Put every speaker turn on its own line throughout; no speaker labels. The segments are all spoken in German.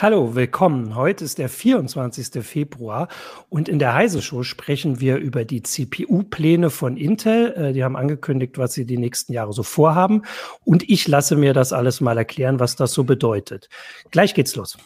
Hallo, willkommen. Heute ist der 24. Februar und in der Heise Show sprechen wir über die CPU-Pläne von Intel. Äh, die haben angekündigt, was sie die nächsten Jahre so vorhaben und ich lasse mir das alles mal erklären, was das so bedeutet. Gleich geht's los.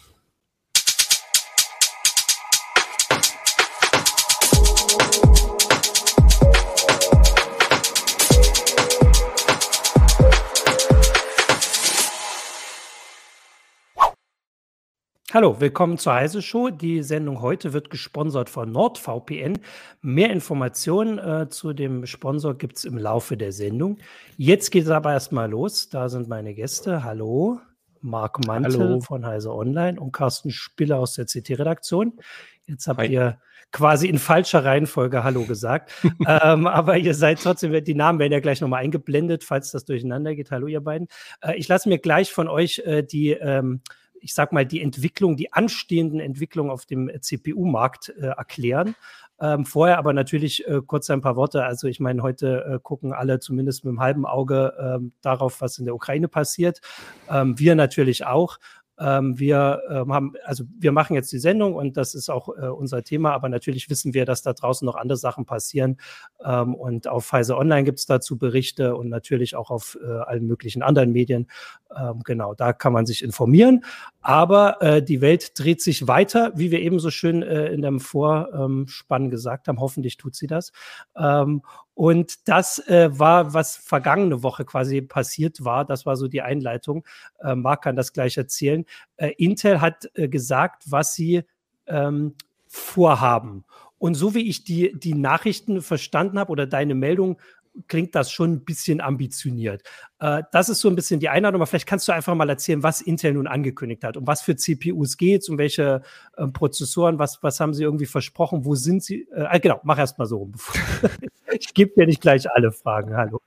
Hallo, willkommen zur Heise Show. Die Sendung heute wird gesponsert von NordVPN. Mehr Informationen äh, zu dem Sponsor gibt es im Laufe der Sendung. Jetzt geht es aber erstmal los. Da sind meine Gäste. Hallo, Marc Mantel Hallo. von Heise Online und Carsten Spiller aus der CT-Redaktion. Jetzt habt Hi. ihr quasi in falscher Reihenfolge Hallo gesagt. ähm, aber ihr seid trotzdem, die Namen werden ja gleich nochmal eingeblendet, falls das durcheinander geht. Hallo, ihr beiden. Äh, ich lasse mir gleich von euch äh, die ähm, ich sag mal, die Entwicklung, die anstehenden Entwicklungen auf dem CPU-Markt äh, erklären. Ähm, vorher aber natürlich äh, kurz ein paar Worte. Also ich meine, heute äh, gucken alle zumindest mit einem halben Auge ähm, darauf, was in der Ukraine passiert. Ähm, wir natürlich auch. Ähm, wir ähm, haben, also wir machen jetzt die Sendung und das ist auch äh, unser Thema, aber natürlich wissen wir, dass da draußen noch andere Sachen passieren. Ähm, und auf Pfizer Online gibt es dazu Berichte und natürlich auch auf äh, allen möglichen anderen Medien. Ähm, genau, da kann man sich informieren. Aber äh, die Welt dreht sich weiter, wie wir eben so schön äh, in dem Vorspann gesagt haben. Hoffentlich tut sie das. Und das äh, war, was vergangene Woche quasi passiert war. Das war so die Einleitung. Äh, Marc kann das gleich erzählen. Äh, Intel hat äh, gesagt, was sie ähm, vorhaben. Und so wie ich die, die Nachrichten verstanden habe oder deine Meldung, klingt das schon ein bisschen ambitioniert. Äh, das ist so ein bisschen die Einladung, aber vielleicht kannst du einfach mal erzählen, was Intel nun angekündigt hat, um was für CPUs geht es, um welche äh, Prozessoren, was, was haben sie irgendwie versprochen, wo sind sie? Äh, ah, genau, mach erst mal so rum. ich gebe dir nicht gleich alle Fragen. Hallo.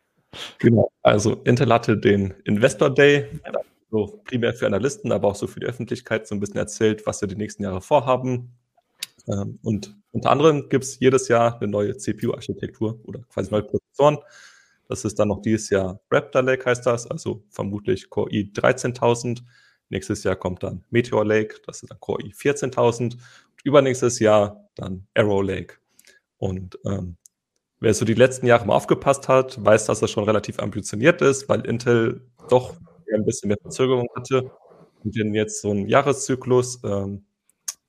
Genau, also Intel hatte den Investor Day, so primär für Analysten, aber auch so für die Öffentlichkeit so ein bisschen erzählt, was sie die nächsten Jahre vorhaben. Ähm, und unter anderem gibt es jedes Jahr eine neue CPU-Architektur oder quasi neue Prozessoren. Das ist dann noch dieses Jahr Raptor Lake heißt das, also vermutlich Core i 13000. Nächstes Jahr kommt dann Meteor Lake, das ist dann Core i 14000. Und übernächstes Jahr dann Arrow Lake. Und ähm, wer so die letzten Jahre mal aufgepasst hat, weiß, dass das schon relativ ambitioniert ist, weil Intel doch ein bisschen mehr Verzögerung hatte. Und jetzt so ein Jahreszyklus ähm,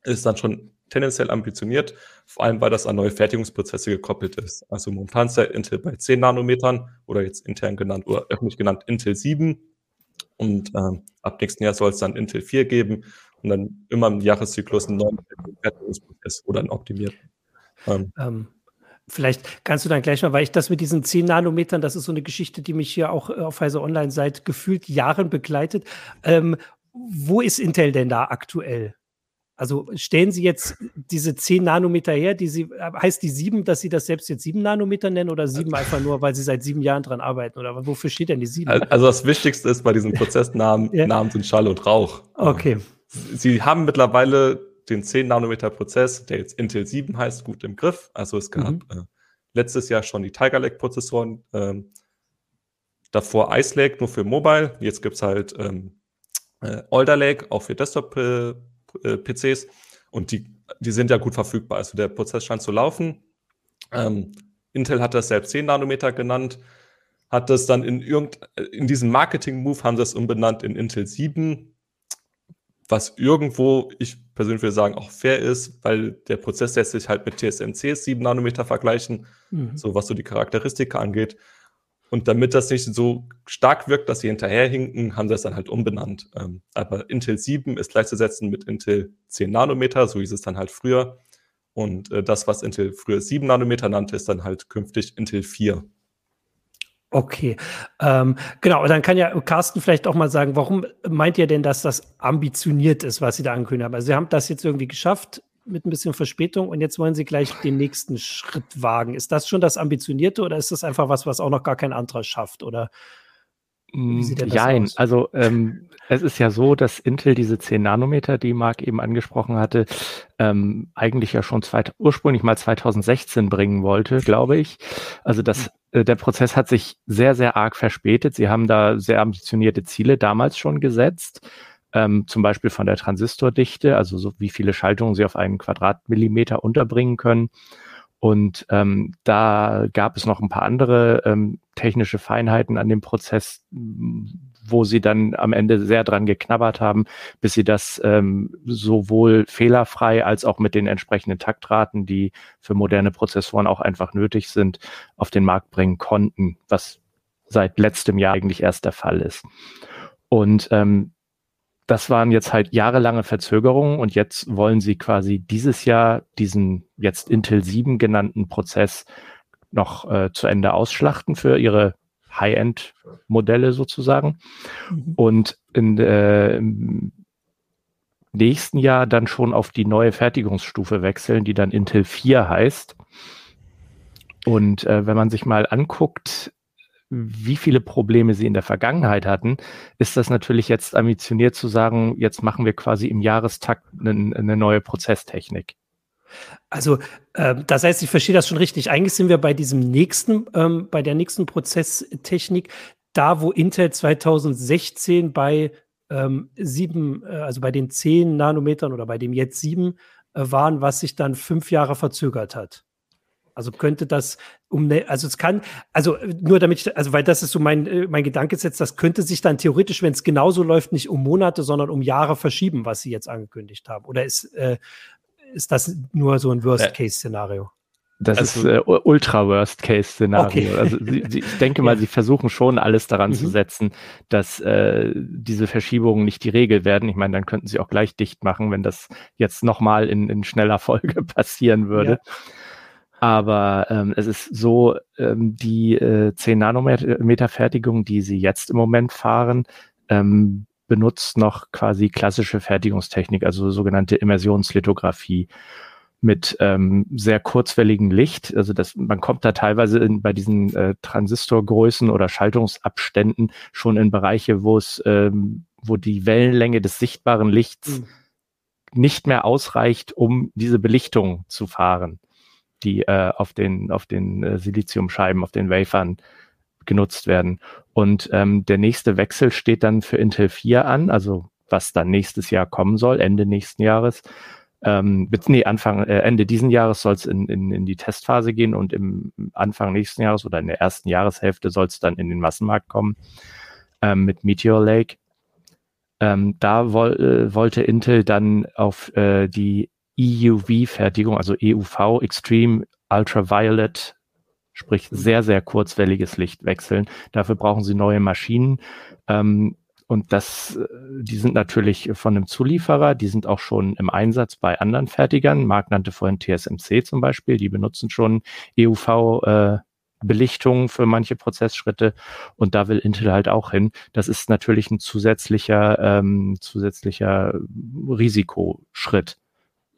ist dann schon tendenziell ambitioniert, vor allem weil das an neue Fertigungsprozesse gekoppelt ist. Also momentan ist ja Intel bei 10 Nanometern oder jetzt intern genannt oder öffentlich genannt Intel 7 und ähm, ab nächsten Jahr soll es dann Intel 4 geben und dann immer im Jahreszyklus einen neuen Fertigungsprozess oder einen optimierten.
Ähm, ähm, Vielleicht kannst du dann gleich mal, weil ich das mit diesen 10 Nanometern, das ist so eine Geschichte, die mich hier auch auf Heise Online seit gefühlt Jahren begleitet. Ähm, wo ist Intel denn da aktuell? Also stellen Sie jetzt diese 10 Nanometer her, die Sie, heißt die 7, dass Sie das selbst jetzt 7 Nanometer nennen oder 7 einfach nur, weil Sie seit sieben Jahren dran arbeiten? Oder wofür steht denn die 7?
Also das Wichtigste ist bei diesen Prozessnamen, ja. Namen sind Schall und Rauch.
Okay.
Sie haben mittlerweile den 10 Nanometer Prozess, der jetzt Intel 7 heißt, gut im Griff. Also es gab mhm. äh, letztes Jahr schon die Tiger Lake Prozessoren, ähm, davor Ice Lake nur für Mobile. Jetzt gibt's halt ähm, äh, Alder Lake auch für Desktop äh, PCs und die, die sind ja gut verfügbar. Also der Prozess scheint zu laufen. Ähm, Intel hat das selbst 10 Nanometer genannt, hat das dann in irgend, in diesem Marketing-Move haben sie es umbenannt in Intel 7, was irgendwo, ich persönlich würde sagen, auch fair ist, weil der Prozess lässt sich halt mit TSMCs 7 Nanometer vergleichen, mhm. so was so die Charakteristika angeht. Und damit das nicht so stark wirkt, dass sie hinterherhinken, haben sie es dann halt umbenannt. Ähm, aber Intel 7 ist gleichzusetzen mit Intel 10 Nanometer, so hieß es dann halt früher. Und äh, das, was Intel früher 7 Nanometer nannte, ist dann halt künftig Intel 4.
Okay, ähm, genau. Dann kann ja Carsten vielleicht auch mal sagen, warum meint ihr denn, dass das ambitioniert ist, was Sie da angekündigt haben? Also Sie haben das jetzt irgendwie geschafft mit ein bisschen Verspätung und jetzt wollen Sie gleich den nächsten Schritt wagen. Ist das schon das Ambitionierte oder ist das einfach was, was auch noch gar kein anderer schafft? Oder
Jein, aus? also ähm, es ist ja so, dass Intel diese 10 Nanometer, die Marc eben angesprochen hatte, ähm, eigentlich ja schon zweit, ursprünglich mal 2016 bringen wollte, glaube ich. Also das, äh, der Prozess hat sich sehr, sehr arg verspätet. Sie haben da sehr ambitionierte Ziele damals schon gesetzt. Ähm, zum Beispiel von der Transistordichte, also so wie viele Schaltungen sie auf einen Quadratmillimeter unterbringen können. Und ähm, da gab es noch ein paar andere ähm, technische Feinheiten an dem Prozess, wo sie dann am Ende sehr dran geknabbert haben, bis sie das ähm, sowohl fehlerfrei als auch mit den entsprechenden Taktraten, die für moderne Prozessoren auch einfach nötig sind, auf den Markt bringen konnten, was seit letztem Jahr eigentlich erst der Fall ist. Und ähm, das waren jetzt halt jahrelange Verzögerungen und jetzt wollen sie quasi dieses Jahr diesen jetzt Intel 7 genannten Prozess noch äh, zu Ende ausschlachten für ihre High-End-Modelle sozusagen. Mhm. Und in, äh, im nächsten Jahr dann schon auf die neue Fertigungsstufe wechseln, die dann Intel 4 heißt. Und äh, wenn man sich mal anguckt, wie viele Probleme sie in der Vergangenheit hatten, ist das natürlich jetzt ambitioniert zu sagen, jetzt machen wir quasi im Jahrestakt eine, eine neue Prozesstechnik.
Also, äh, das heißt, ich verstehe das schon richtig. Eigentlich sind wir bei diesem nächsten, ähm, bei der nächsten Prozesstechnik, da wo Intel 2016 bei ähm, sieben, äh, also bei den zehn Nanometern oder bei dem jetzt sieben äh, waren, was sich dann fünf Jahre verzögert hat. Also könnte das um ne, also es kann, also nur damit ich, also weil das ist so mein, äh, mein Gedanke jetzt, das könnte sich dann theoretisch, wenn es genauso läuft, nicht um Monate, sondern um Jahre verschieben, was sie jetzt angekündigt haben. Oder ist, äh, ist das nur so ein Worst-Case-Szenario?
Das also, ist äh, Ultra-Worst-Case-Szenario. Okay. Also sie, sie, ich denke mal, ja. sie versuchen schon alles daran mhm. zu setzen, dass äh, diese Verschiebungen nicht die Regel werden. Ich meine, dann könnten sie auch gleich dicht machen, wenn das jetzt nochmal in, in schneller Folge passieren würde. Ja. Aber ähm, es ist so, ähm, die äh, 10 Nanometer Fertigung, die sie jetzt im Moment fahren, ähm, benutzt noch quasi klassische Fertigungstechnik, also sogenannte Immersionslithografie mit ähm, sehr kurzwelligem Licht. Also das, man kommt da teilweise in, bei diesen äh, Transistorgrößen oder Schaltungsabständen schon in Bereiche, wo es, ähm, wo die Wellenlänge des sichtbaren Lichts mhm. nicht mehr ausreicht, um diese Belichtung zu fahren die äh, auf den, auf den äh, Siliziumscheiben, auf den Wafern genutzt werden. Und ähm, der nächste Wechsel steht dann für Intel 4 an, also was dann nächstes Jahr kommen soll, Ende nächsten Jahres. Ähm, nee, Anfang, äh, Ende diesen Jahres soll es in, in, in die Testphase gehen und im Anfang nächsten Jahres oder in der ersten Jahreshälfte soll es dann in den Massenmarkt kommen ähm, mit Meteor Lake. Ähm, da woll, äh, wollte Intel dann auf äh, die EUV-Fertigung, also EUV, Extreme Ultraviolet, sprich sehr, sehr kurzwelliges Licht wechseln. Dafür brauchen sie neue Maschinen. Ähm, und das, äh, die sind natürlich von einem Zulieferer, die sind auch schon im Einsatz bei anderen Fertigern. Marc nannte vorhin TSMC zum Beispiel, die benutzen schon EUV äh, Belichtung für manche Prozessschritte und da will Intel halt auch hin. Das ist natürlich ein zusätzlicher, ähm, zusätzlicher Risikoschritt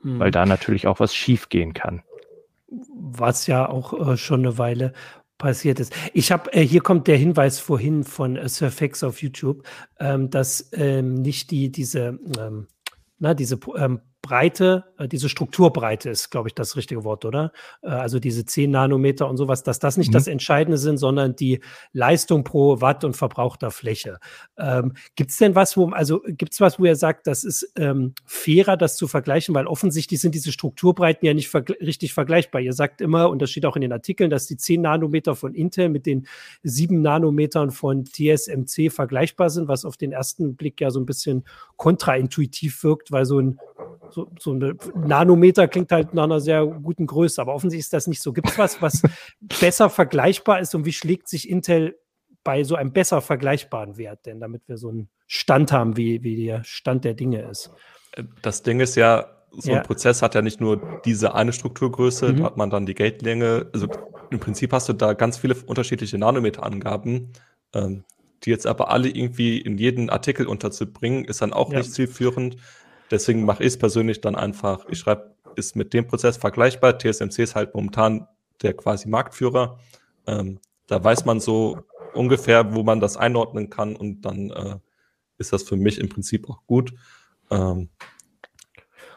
mhm. weil da natürlich auch was schiefgehen kann.
Was ja auch äh, schon eine Weile passiert ist. Ich habe, äh, hier kommt der Hinweis vorhin von äh, Surfax auf YouTube, ähm, dass ähm, nicht die, diese, ähm, na, diese ähm, Breite, äh, diese Strukturbreite ist, glaube ich, das richtige Wort, oder? Äh, also diese 10 Nanometer und sowas, dass das nicht mhm. das Entscheidende sind, sondern die Leistung pro Watt und verbrauchter Fläche. Ähm, gibt es denn was, wo, also gibt es was, wo ihr sagt, das ist ähm, fairer, das zu vergleichen, weil offensichtlich sind diese Strukturbreiten ja nicht verg richtig vergleichbar. Ihr sagt immer, und das steht auch in den Artikeln, dass die 10 Nanometer von Intel mit den 7 Nanometern von TSMC vergleichbar sind, was auf den ersten Blick ja so ein bisschen kontraintuitiv wirkt, weil so ein so, so eine Nanometer klingt halt nach einer sehr guten Größe, aber offensichtlich ist das nicht so. Gibt es was, was besser vergleichbar ist und wie schlägt sich Intel bei so einem besser vergleichbaren Wert denn, damit wir so einen Stand haben, wie, wie der Stand der Dinge ist?
Das Ding ist ja, so ein Prozess hat ja nicht nur diese eine Strukturgröße, mhm. da hat man dann die Gatelänge. Also im Prinzip hast du da ganz viele unterschiedliche Nanometerangaben, ähm, die jetzt aber alle irgendwie in jeden Artikel unterzubringen, ist dann auch ja. nicht zielführend. Deswegen mache ich es persönlich dann einfach, ich schreibe, ist mit dem Prozess vergleichbar. TSMC ist halt momentan der quasi Marktführer. Ähm, da weiß man so ungefähr, wo man das einordnen kann und dann äh, ist das für mich im Prinzip auch gut. Ähm,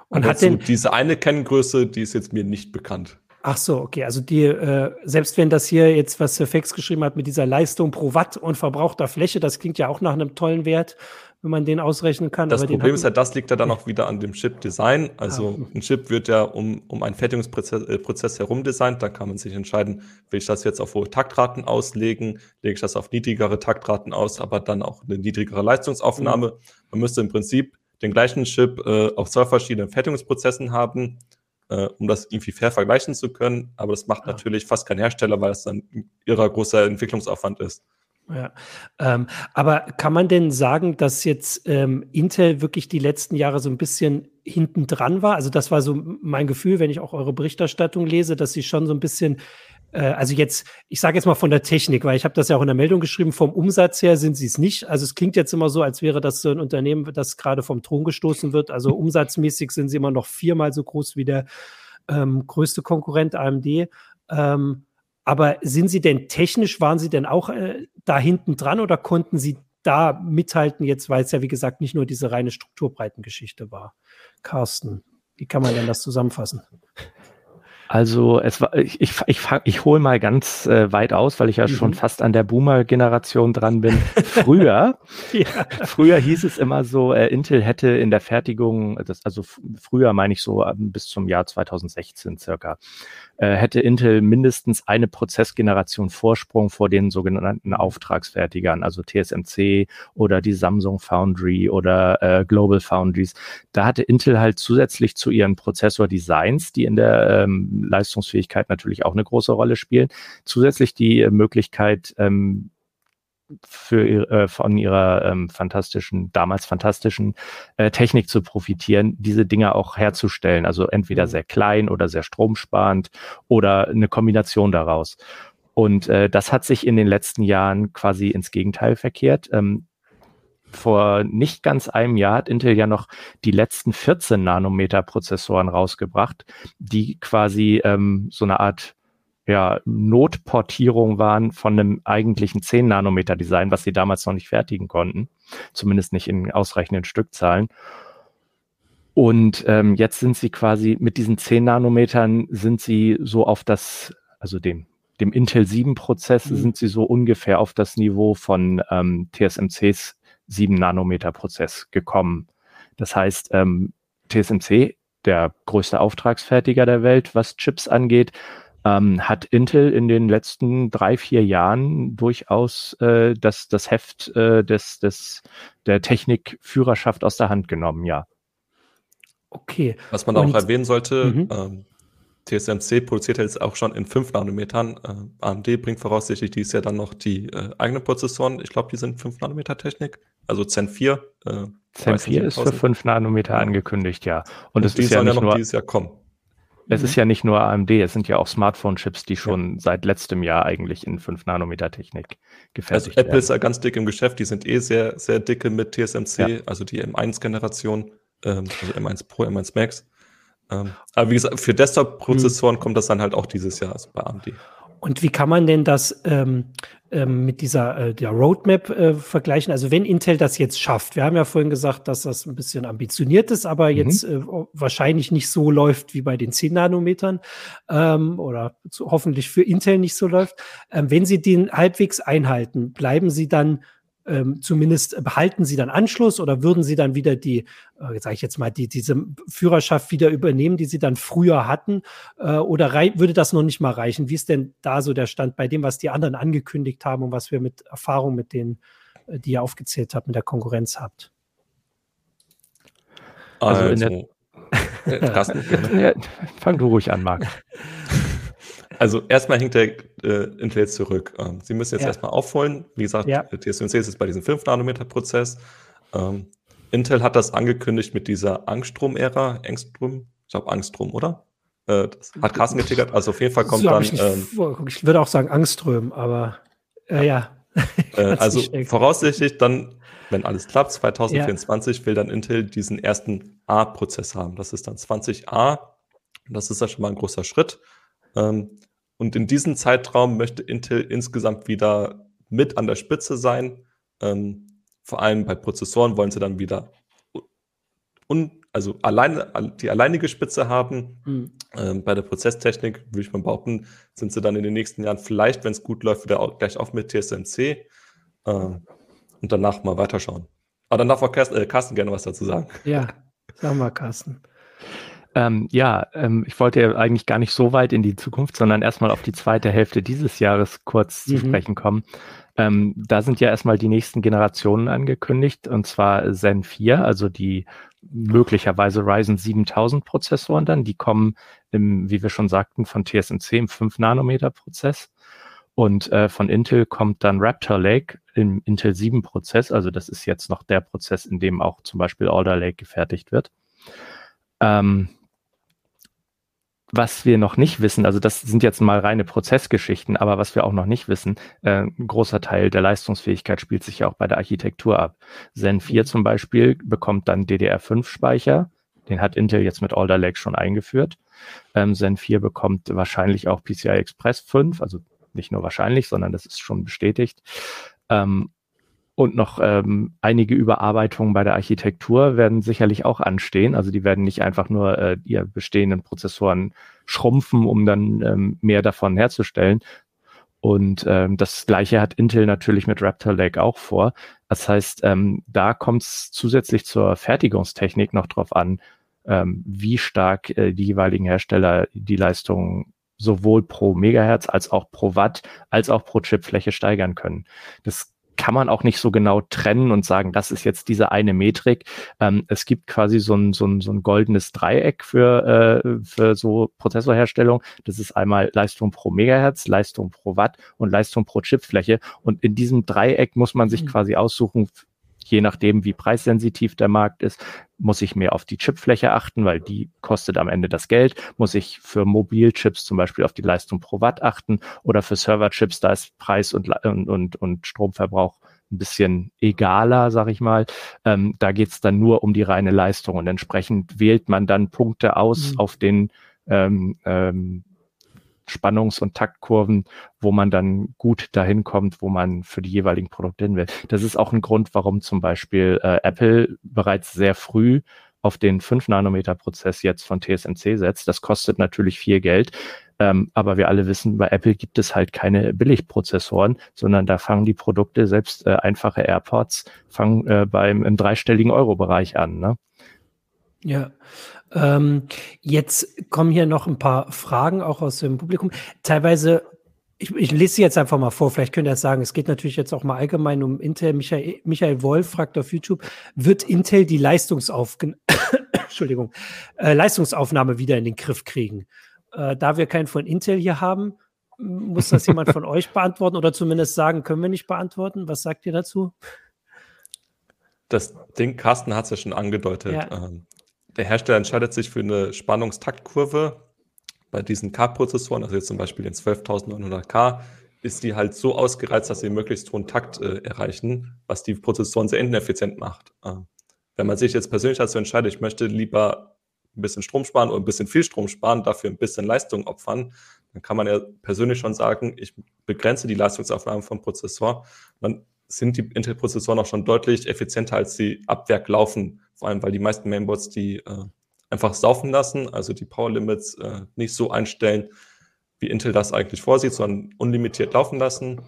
und, hat denn diese eine Kenngröße, die ist jetzt mir nicht bekannt.
Ach so, okay. Also die, äh, selbst wenn das hier jetzt, was Sir Fex geschrieben hat mit dieser Leistung pro Watt und verbrauchter Fläche, das klingt ja auch nach einem tollen Wert, wenn man den ausrechnen kann.
Das Problem ist ja, das liegt ja dann auch wieder an dem Chip-Design. Also ah. ein Chip wird ja um, um einen Fertigungsprozess äh, Prozess herum designt. Da kann man sich entscheiden, will ich das jetzt auf hohe Taktraten auslegen, lege ich das auf niedrigere Taktraten aus, aber dann auch eine niedrigere Leistungsaufnahme. Mhm. Man müsste im Prinzip den gleichen Chip äh, auf zwei verschiedenen Fertigungsprozessen haben äh, um das irgendwie fair vergleichen zu können. Aber das macht ja. natürlich fast kein Hersteller, weil es dann ihrer großer Entwicklungsaufwand ist.
Ja, ähm, aber kann man denn sagen, dass jetzt ähm, Intel wirklich die letzten Jahre so ein bisschen hinten dran war? Also das war so mein Gefühl, wenn ich auch eure Berichterstattung lese, dass sie schon so ein bisschen äh, also jetzt, ich sage jetzt mal von der Technik, weil ich habe das ja auch in der Meldung geschrieben, vom Umsatz her sind sie es nicht. Also es klingt jetzt immer so, als wäre das so ein Unternehmen, das gerade vom Thron gestoßen wird. Also umsatzmäßig sind sie immer noch viermal so groß wie der ähm, größte Konkurrent AMD. Ähm, aber sind sie denn technisch, waren sie denn auch äh, da hinten dran oder konnten sie da mithalten, jetzt weil es ja wie gesagt nicht nur diese reine Strukturbreitengeschichte war? Carsten, wie kann man denn das zusammenfassen?
Also es war, ich, ich, ich, ich hole mal ganz äh, weit aus, weil ich ja mhm. schon fast an der Boomer-Generation dran bin. Früher, ja. früher hieß es immer so, äh, Intel hätte in der Fertigung, das, also früher meine ich so bis zum Jahr 2016 circa, hätte Intel mindestens eine Prozessgeneration Vorsprung vor den sogenannten Auftragsfertigern, also TSMC oder die Samsung Foundry oder äh, Global Foundries. Da hatte Intel halt zusätzlich zu ihren Prozessor-Designs, die in der ähm, Leistungsfähigkeit natürlich auch eine große Rolle spielen, zusätzlich die äh, Möglichkeit, ähm, für äh, von ihrer ähm, fantastischen, damals fantastischen äh, Technik zu profitieren, diese Dinge auch herzustellen. Also entweder mhm. sehr klein oder sehr stromsparend oder eine Kombination daraus. Und äh, das hat sich in den letzten Jahren quasi ins Gegenteil verkehrt. Ähm, vor nicht ganz einem Jahr hat Intel ja noch die letzten 14 Nanometer Prozessoren rausgebracht, die quasi ähm, so eine Art ja, Notportierung waren von einem eigentlichen 10 Nanometer Design, was sie damals noch nicht fertigen konnten, zumindest nicht in ausreichenden Stückzahlen. Und ähm, jetzt sind sie quasi mit diesen 10 Nanometern sind sie so auf das, also dem, dem Intel 7 Prozess mhm. sind sie so ungefähr auf das Niveau von ähm, TSMCs 7 Nanometer Prozess gekommen. Das heißt, ähm, TSMC, der größte Auftragsfertiger der Welt, was Chips angeht, ähm, hat Intel in den letzten drei, vier Jahren durchaus äh, das, das Heft äh, des, des, der Technikführerschaft aus der Hand genommen, ja.
Okay. Was man Und, auch erwähnen sollte, mhm. ähm, TSMC produziert jetzt auch schon in 5 Nanometern. Äh, AMD bringt voraussichtlich dieses Jahr dann noch die äh, eigenen Prozessoren. Ich glaube, die sind 5 Nanometer Technik. Also Zen 4.
Äh, Zen 4 ist für 5 Nanometer ja. angekündigt, ja.
Und, Und es ist ja nicht ja nur, dieses Jahr kommen.
Es ist mhm. ja nicht nur AMD, es sind ja auch Smartphone-Chips, die schon ja. seit letztem Jahr eigentlich in 5-Nanometer-Technik gefertigt
also Apple ist ja ganz dick im Geschäft, die sind eh sehr, sehr dicke mit TSMC, ja. also die M1-Generation, ähm, also M1 Pro, M1 Max. Ähm, aber wie gesagt, für Desktop-Prozessoren mhm. kommt das dann halt auch dieses Jahr also bei AMD.
Und wie kann man denn das ähm, ähm, mit dieser äh, der Roadmap äh, vergleichen? Also wenn Intel das jetzt schafft, wir haben ja vorhin gesagt, dass das ein bisschen ambitioniert ist, aber mhm. jetzt äh, wahrscheinlich nicht so läuft wie bei den 10 Nanometern ähm, oder zu, hoffentlich für Intel nicht so läuft. Ähm, wenn sie den halbwegs einhalten, bleiben sie dann ähm, zumindest behalten sie dann Anschluss oder würden sie dann wieder die, äh, sage ich jetzt mal, die, diese Führerschaft wieder übernehmen, die sie dann früher hatten? Äh, oder würde das noch nicht mal reichen? Wie ist denn da so der Stand bei dem, was die anderen angekündigt haben und was wir mit Erfahrung mit denen, äh, die ihr aufgezählt habt, mit der Konkurrenz habt?
Also, also in der, Carsten, ja, fang du ruhig an, Marc.
Also erstmal hinkt der äh, Intel jetzt zurück. Ähm, Sie müssen jetzt ja. erstmal aufholen. Wie gesagt, ja. TSMC ist jetzt bei diesem 5-Nanometer-Prozess. Ähm, Intel hat das angekündigt mit dieser Angstrom-Ära. Angstrom? Ich glaube Angstrom, oder? Äh, das hat Carsten getickert. Also auf jeden Fall kommt dann.
Ich, ähm, ich, würde auch sagen Angström, aber äh, ja.
Äh, also voraussichtlich dann, wenn alles klappt, 2024 ja. will dann Intel diesen ersten A-Prozess haben. Das ist dann 20A. Das ist ja schon mal ein großer Schritt. Ähm, und in diesem Zeitraum möchte Intel insgesamt wieder mit an der Spitze sein. Ähm, vor allem bei Prozessoren wollen sie dann wieder un, also alleine, die alleinige Spitze haben. Mhm. Ähm, bei der Prozesstechnik, würde ich mal behaupten, sind sie dann in den nächsten Jahren vielleicht, wenn es gut läuft, wieder auch, gleich auf mit TSMC äh, und danach mal weiterschauen. Aber dann darf auch Carsten, äh, Carsten gerne was dazu sagen.
Ja, sag mal, Carsten.
Ähm, ja, ähm, ich wollte ja eigentlich gar nicht so weit in die Zukunft, sondern erstmal auf die zweite Hälfte dieses Jahres kurz mhm. zu sprechen kommen. Ähm, da sind ja erstmal die nächsten Generationen angekündigt, und zwar Zen 4, also die möglicherweise Ryzen 7000 Prozessoren dann, die kommen im, wie wir schon sagten, von TSMC im 5 Nanometer Prozess. Und äh, von Intel kommt dann Raptor Lake im Intel 7 Prozess. Also das ist jetzt noch der Prozess, in dem auch zum Beispiel Alder Lake gefertigt wird. Ähm, was wir noch nicht wissen, also das sind jetzt mal reine Prozessgeschichten, aber was wir auch noch nicht wissen, äh, ein großer Teil der Leistungsfähigkeit spielt sich ja auch bei der Architektur ab. Zen 4 zum Beispiel bekommt dann DDR5-Speicher, den hat Intel jetzt mit Alder Lake schon eingeführt. Ähm, Zen 4 bekommt wahrscheinlich auch PCI Express 5, also nicht nur wahrscheinlich, sondern das ist schon bestätigt. Ähm, und noch ähm, einige Überarbeitungen bei der Architektur werden sicherlich auch anstehen. Also die werden nicht einfach nur äh, ihr bestehenden Prozessoren schrumpfen, um dann ähm, mehr davon herzustellen. Und ähm, das gleiche hat Intel natürlich mit Raptor Lake auch vor. Das heißt, ähm, da kommt es zusätzlich zur Fertigungstechnik noch drauf an, ähm, wie stark äh, die jeweiligen Hersteller die Leistung sowohl pro Megahertz als auch pro Watt als auch pro Chipfläche steigern können. Das kann man auch nicht so genau trennen und sagen, das ist jetzt diese eine Metrik. Ähm, es gibt quasi so ein, so ein, so ein goldenes Dreieck für, äh, für so Prozessorherstellung. Das ist einmal Leistung pro Megahertz, Leistung pro Watt und Leistung pro Chipfläche. Und in diesem Dreieck muss man sich mhm. quasi aussuchen, je nachdem, wie preissensitiv der Markt ist, muss ich mehr auf die Chipfläche achten, weil die kostet am Ende das Geld. Muss ich für Mobilchips zum Beispiel auf die Leistung pro Watt achten oder für Serverchips, da ist Preis und, und, und Stromverbrauch ein bisschen egaler, sag ich mal. Ähm, da geht's dann nur um die reine Leistung und entsprechend wählt man dann Punkte aus mhm. auf den ähm, ähm, Spannungs- und Taktkurven, wo man dann gut dahin kommt, wo man für die jeweiligen Produkte hin will. Das ist auch ein Grund, warum zum Beispiel äh, Apple bereits sehr früh auf den 5-Nanometer-Prozess jetzt von TSMC setzt. Das kostet natürlich viel Geld. Ähm, aber wir alle wissen, bei Apple gibt es halt keine Billigprozessoren, sondern da fangen die Produkte, selbst äh, einfache AirPods, fangen äh, beim im dreistelligen Euro-Bereich an. Ne?
Ja, ähm, jetzt kommen hier noch ein paar Fragen auch aus dem Publikum. Teilweise, ich, ich lese sie jetzt einfach mal vor, vielleicht könnt ihr das sagen. Es geht natürlich jetzt auch mal allgemein um Intel. Michael, Michael Wolf fragt auf YouTube, wird Intel die Leistungsaufg Entschuldigung, äh, Leistungsaufnahme wieder in den Griff kriegen? Äh, da wir keinen von Intel hier haben, muss das jemand von euch beantworten oder zumindest sagen, können wir nicht beantworten? Was sagt ihr dazu?
Das Ding, Carsten hat es ja schon angedeutet. Ja. Ähm, der Hersteller entscheidet sich für eine Spannungstaktkurve. Bei diesen K-Prozessoren, also jetzt zum Beispiel den 12900K, ist die halt so ausgereizt, dass sie möglichst hohen Takt äh, erreichen, was die Prozessoren sehr ineffizient macht. Äh, wenn man sich jetzt persönlich dazu entscheidet, ich möchte lieber ein bisschen Strom sparen oder ein bisschen viel Strom sparen, dafür ein bisschen Leistung opfern, dann kann man ja persönlich schon sagen, ich begrenze die Leistungsaufnahme vom Prozessor. Dann sind die Intel-Prozessoren auch schon deutlich effizienter, als sie ab Werk laufen. Vor allem, weil die meisten Mainboards die äh, einfach saufen lassen, also die Power Limits äh, nicht so einstellen, wie Intel das eigentlich vorsieht, sondern unlimitiert laufen lassen.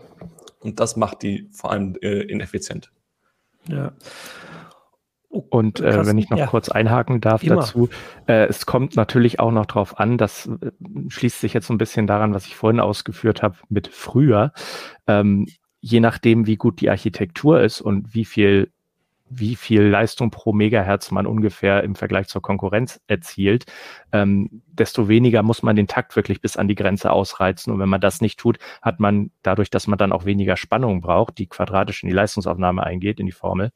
Und das macht die vor allem äh, ineffizient.
Ja.
Und äh, wenn ich noch ja. kurz einhaken darf Immer. dazu, äh, es kommt natürlich auch noch drauf an, das äh, schließt sich jetzt so ein bisschen daran, was ich vorhin ausgeführt habe mit früher. Ähm, je nachdem, wie gut die Architektur ist und wie viel wie viel Leistung pro Megahertz man ungefähr im Vergleich zur Konkurrenz erzielt, ähm, desto weniger muss man den Takt wirklich bis an die Grenze ausreizen. Und wenn man das nicht tut, hat man dadurch, dass man dann auch weniger Spannung braucht, die quadratisch in die Leistungsaufnahme eingeht, in die Formel,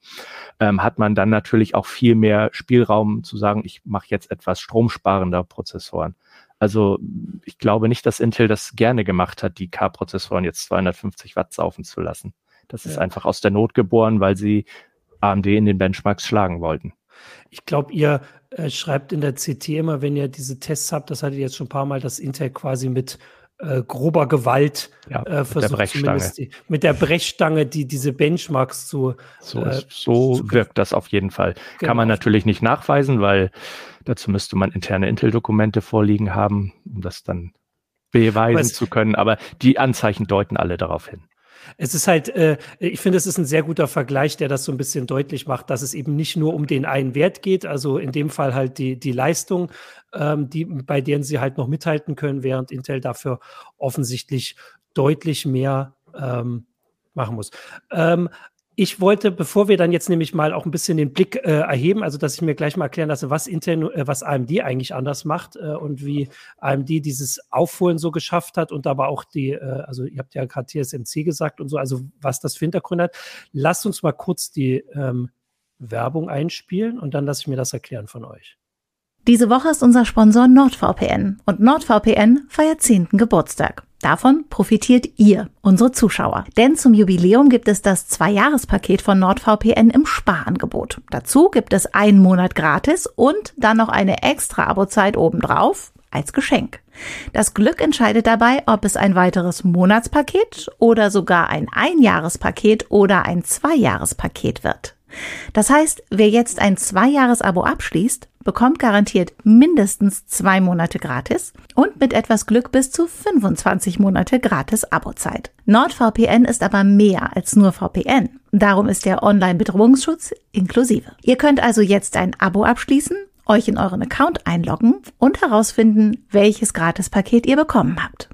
ähm, hat man dann natürlich auch viel mehr Spielraum zu sagen, ich mache jetzt etwas stromsparender Prozessoren. Also ich glaube nicht, dass Intel das gerne gemacht hat, die K-Prozessoren jetzt 250 Watt saufen zu lassen. Das ja. ist einfach aus der Not geboren, weil sie AMD in den Benchmarks schlagen wollten.
Ich glaube, ihr äh, schreibt in der CT immer, wenn ihr diese Tests habt, das hattet ihr jetzt schon ein paar Mal, dass Intel quasi mit äh, grober Gewalt
ja, äh, versucht, mit zumindest
die, mit der Brechstange die diese Benchmarks zu.
So, äh, so zu wirkt das auf jeden Fall. Genau. Kann man natürlich nicht nachweisen, weil dazu müsste man interne Intel-Dokumente vorliegen haben, um das dann beweisen zu können. Aber die Anzeichen deuten alle darauf hin.
Es ist halt, äh, ich finde, es ist ein sehr guter Vergleich, der das so ein bisschen deutlich macht, dass es eben nicht nur um den einen Wert geht, also in dem Fall halt die, die Leistung, ähm, die, bei denen sie halt noch mithalten können, während Intel dafür offensichtlich deutlich mehr ähm, machen muss. Ähm, ich wollte, bevor wir dann jetzt nämlich mal auch ein bisschen den Blick äh, erheben, also dass ich mir gleich mal erklären lasse, was Intel, äh, was AMD eigentlich anders macht äh, und wie AMD dieses Aufholen so geschafft hat und aber auch die, äh, also ihr habt ja gerade TSMC gesagt und so, also was das für Hintergründe hat. Lasst uns mal kurz die ähm, Werbung einspielen und dann lasse ich mir das erklären von euch.
Diese Woche ist unser Sponsor NordVPN und NordVPN feiert 10. Geburtstag. Davon profitiert ihr, unsere Zuschauer. Denn zum Jubiläum gibt es das Zwei-Jahres-Paket von NordVPN im Sparangebot. Dazu gibt es einen Monat gratis und dann noch eine extra Abozeit obendrauf als Geschenk. Das Glück entscheidet dabei, ob es ein weiteres Monatspaket oder sogar ein Einjahrespaket oder ein Zweijahrespaket wird. Das heißt, wer jetzt ein Zwei-Jahres-Abo abschließt, bekommt garantiert mindestens zwei Monate gratis und mit etwas Glück bis zu 25 Monate gratis Abozeit. NordVPN ist aber mehr als nur VPN. Darum ist der Online-Bedrohungsschutz inklusive. Ihr könnt also jetzt ein Abo abschließen, euch in euren Account einloggen und herausfinden, welches Gratispaket ihr bekommen habt.